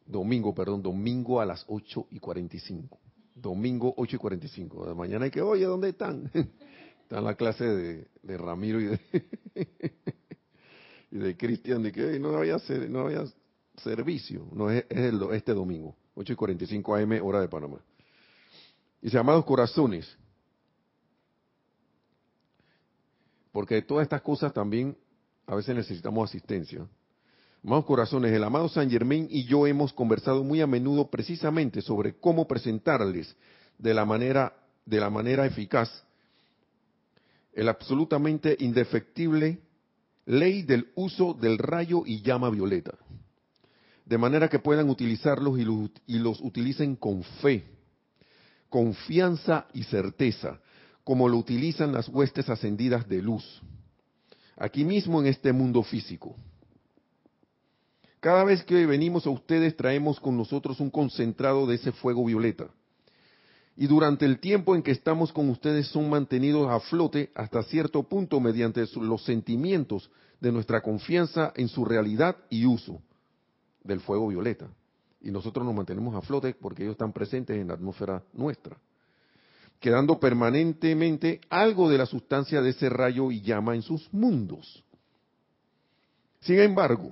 domingo, perdón, domingo a las 8 y 45. Domingo 8 y 45. De mañana hay que, oye, ¿dónde están? Está en la clase de, Ramiro y de, y de Cristian, de que no había, no había servicio. No, es, es este domingo, 8 y 45 AM, hora de Panamá. Dice, amados corazones, porque de todas estas cosas también a veces necesitamos asistencia. Amados corazones, el amado San Germain y yo hemos conversado muy a menudo precisamente sobre cómo presentarles de la manera, de la manera eficaz el absolutamente indefectible ley del uso del rayo y llama violeta, de manera que puedan utilizarlos y los, y los utilicen con fe confianza y certeza, como lo utilizan las huestes ascendidas de luz, aquí mismo en este mundo físico. Cada vez que venimos a ustedes traemos con nosotros un concentrado de ese fuego violeta. Y durante el tiempo en que estamos con ustedes son mantenidos a flote hasta cierto punto mediante los sentimientos de nuestra confianza en su realidad y uso del fuego violeta y nosotros nos mantenemos a flote porque ellos están presentes en la atmósfera nuestra, quedando permanentemente algo de la sustancia de ese rayo y llama en sus mundos. Sin embargo,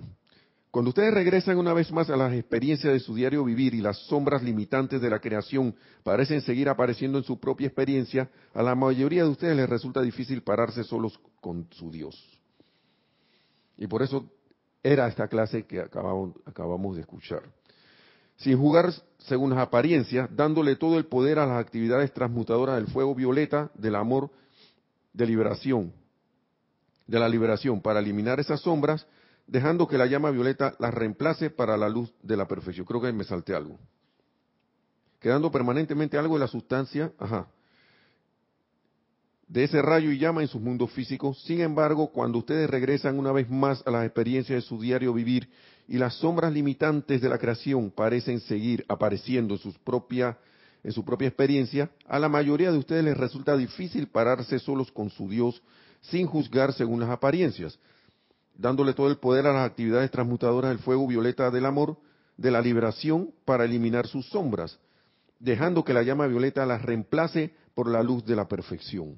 cuando ustedes regresan una vez más a las experiencias de su diario vivir y las sombras limitantes de la creación parecen seguir apareciendo en su propia experiencia, a la mayoría de ustedes les resulta difícil pararse solos con su Dios. Y por eso era esta clase que acabamos, de escuchar. Sin jugar según las apariencias, dándole todo el poder a las actividades transmutadoras del fuego violeta, del amor de liberación, de la liberación, para eliminar esas sombras, dejando que la llama violeta las reemplace para la luz de la perfección. Creo que me salté algo. Quedando permanentemente algo de la sustancia, ajá, de ese rayo y llama en sus mundos físicos. Sin embargo, cuando ustedes regresan una vez más a las experiencias de su diario vivir y las sombras limitantes de la creación parecen seguir apareciendo en, sus en su propia experiencia, a la mayoría de ustedes les resulta difícil pararse solos con su Dios sin juzgar según las apariencias, dándole todo el poder a las actividades transmutadoras del fuego violeta del amor, de la liberación para eliminar sus sombras, dejando que la llama violeta las reemplace por la luz de la perfección.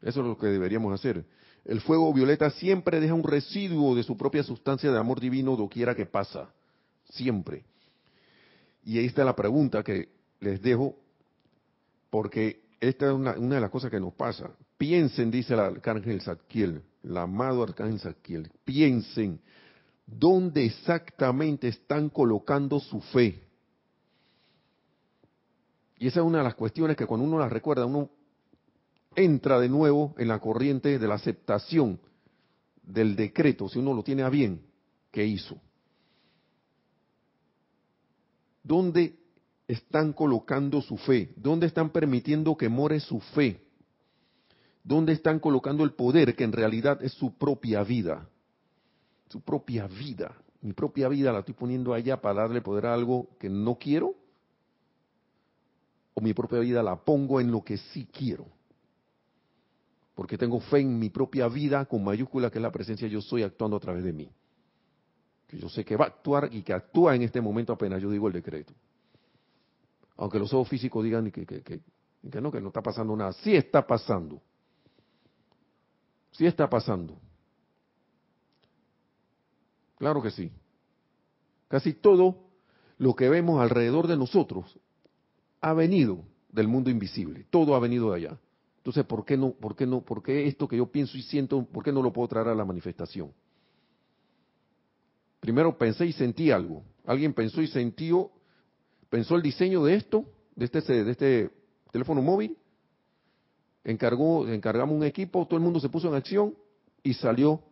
Eso es lo que deberíamos hacer. El fuego violeta siempre deja un residuo de su propia sustancia de amor divino doquiera que pasa. Siempre. Y ahí está la pregunta que les dejo, porque esta es una, de las cosas que nos pasa. Piensen, dice el arcángel Zadkiel, el amado arcángel Zadkiel, piensen dónde exactamente están colocando su fe. Y esa es una de las cuestiones que cuando uno las recuerda, uno entra de nuevo en la corriente de la aceptación del decreto, si uno lo tiene a bien, que hizo. ¿Dónde están colocando su fe? ¿Dónde están permitiendo que more su fe? ¿Dónde están colocando el poder que en realidad es su propia vida? Su propia vida. Mi propia vida la estoy poniendo allá para darle poder a algo que no quiero. O mi propia vida la pongo en lo que sí quiero porque tengo fe en mi propia vida con mayúscula que es la presencia yo soy actuando a través de mí. Que yo sé que va a actuar y que actúa en este momento apenas yo digo el decreto. Aunque los ojos físicos digan que, que, que, que no, que no está pasando nada. Sí está pasando. Sí está pasando. Claro que sí. Casi todo lo que vemos alrededor de nosotros ha venido del mundo invisible. Todo ha venido de allá. Entonces, ¿por qué no, por qué no, por qué esto que yo pienso y siento, por qué no lo puedo traer a la manifestación? Primero pensé y sentí algo. Alguien pensó y sintió, pensó el diseño de esto, de este, de este teléfono móvil, encargó, encargamos un equipo, todo el mundo se puso en acción y salió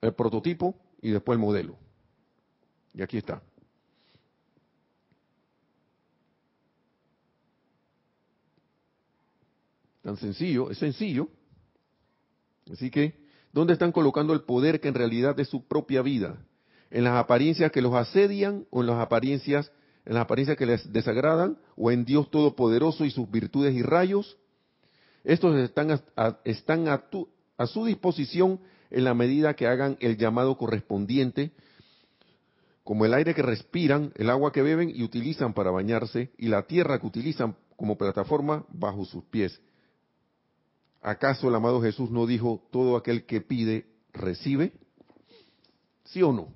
el prototipo y después el modelo. Y aquí está. Tan sencillo, es sencillo. Así que, ¿dónde están colocando el poder que en realidad es su propia vida? ¿En las apariencias que los asedian o en las apariencias, en las apariencias que les desagradan o en Dios Todopoderoso y sus virtudes y rayos? Estos están, a, están a, su disposición en la medida que hagan el llamado correspondiente, como el aire que respiran, el agua que beben y utilizan para bañarse, y la tierra que utilizan como plataforma bajo sus pies. ¿Acaso el amado Jesús no dijo, todo aquel que pide, recibe? ¿Sí o no?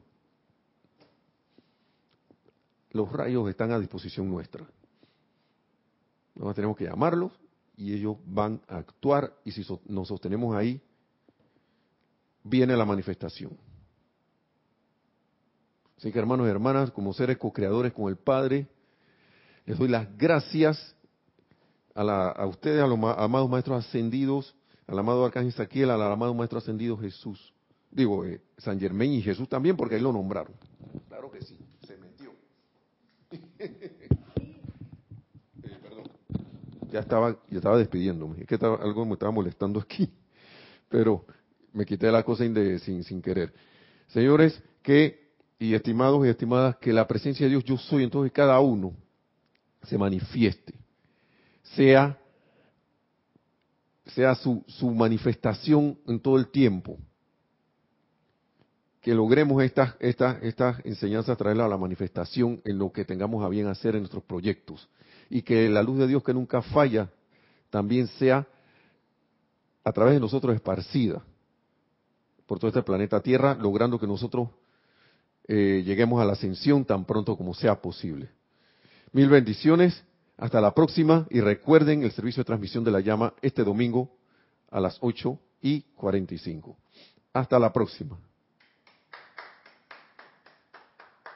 Los rayos están a disposición nuestra. Nosotros tenemos que llamarlos y ellos van a actuar y si nos sostenemos ahí, viene la manifestación. Así que hermanos y hermanas, como seres co-creadores con el Padre, les doy las gracias a, ustedes, a los amados maestros ascendidos, al amado Arcángel Saquiel, al amado maestro ascendido Jesús. Digo, eh, San Germán y Jesús también, porque ahí lo nombraron. Claro que sí, se metió. Ya estaba, ya estaba despidiéndome. Es que algo me estaba molestando aquí. Pero me quité la cosa sin, sin querer. Señores, que, y estimados y estimadas, que la presencia de Dios yo soy, entonces cada uno se manifieste sea, sea su, su manifestación en todo el tiempo. Que logremos estas, estas, estas enseñanzas, traerlas a la manifestación en lo que tengamos a bien hacer en nuestros proyectos. Y que la luz de Dios que nunca falla también sea a través de nosotros esparcida por todo este planeta Tierra, logrando que nosotros eh, lleguemos a la ascensión tan pronto como sea posible. Mil bendiciones hasta la próxima y recuerden el servicio de transmisión de la llama este domingo a las 8 y 45. Hasta la próxima.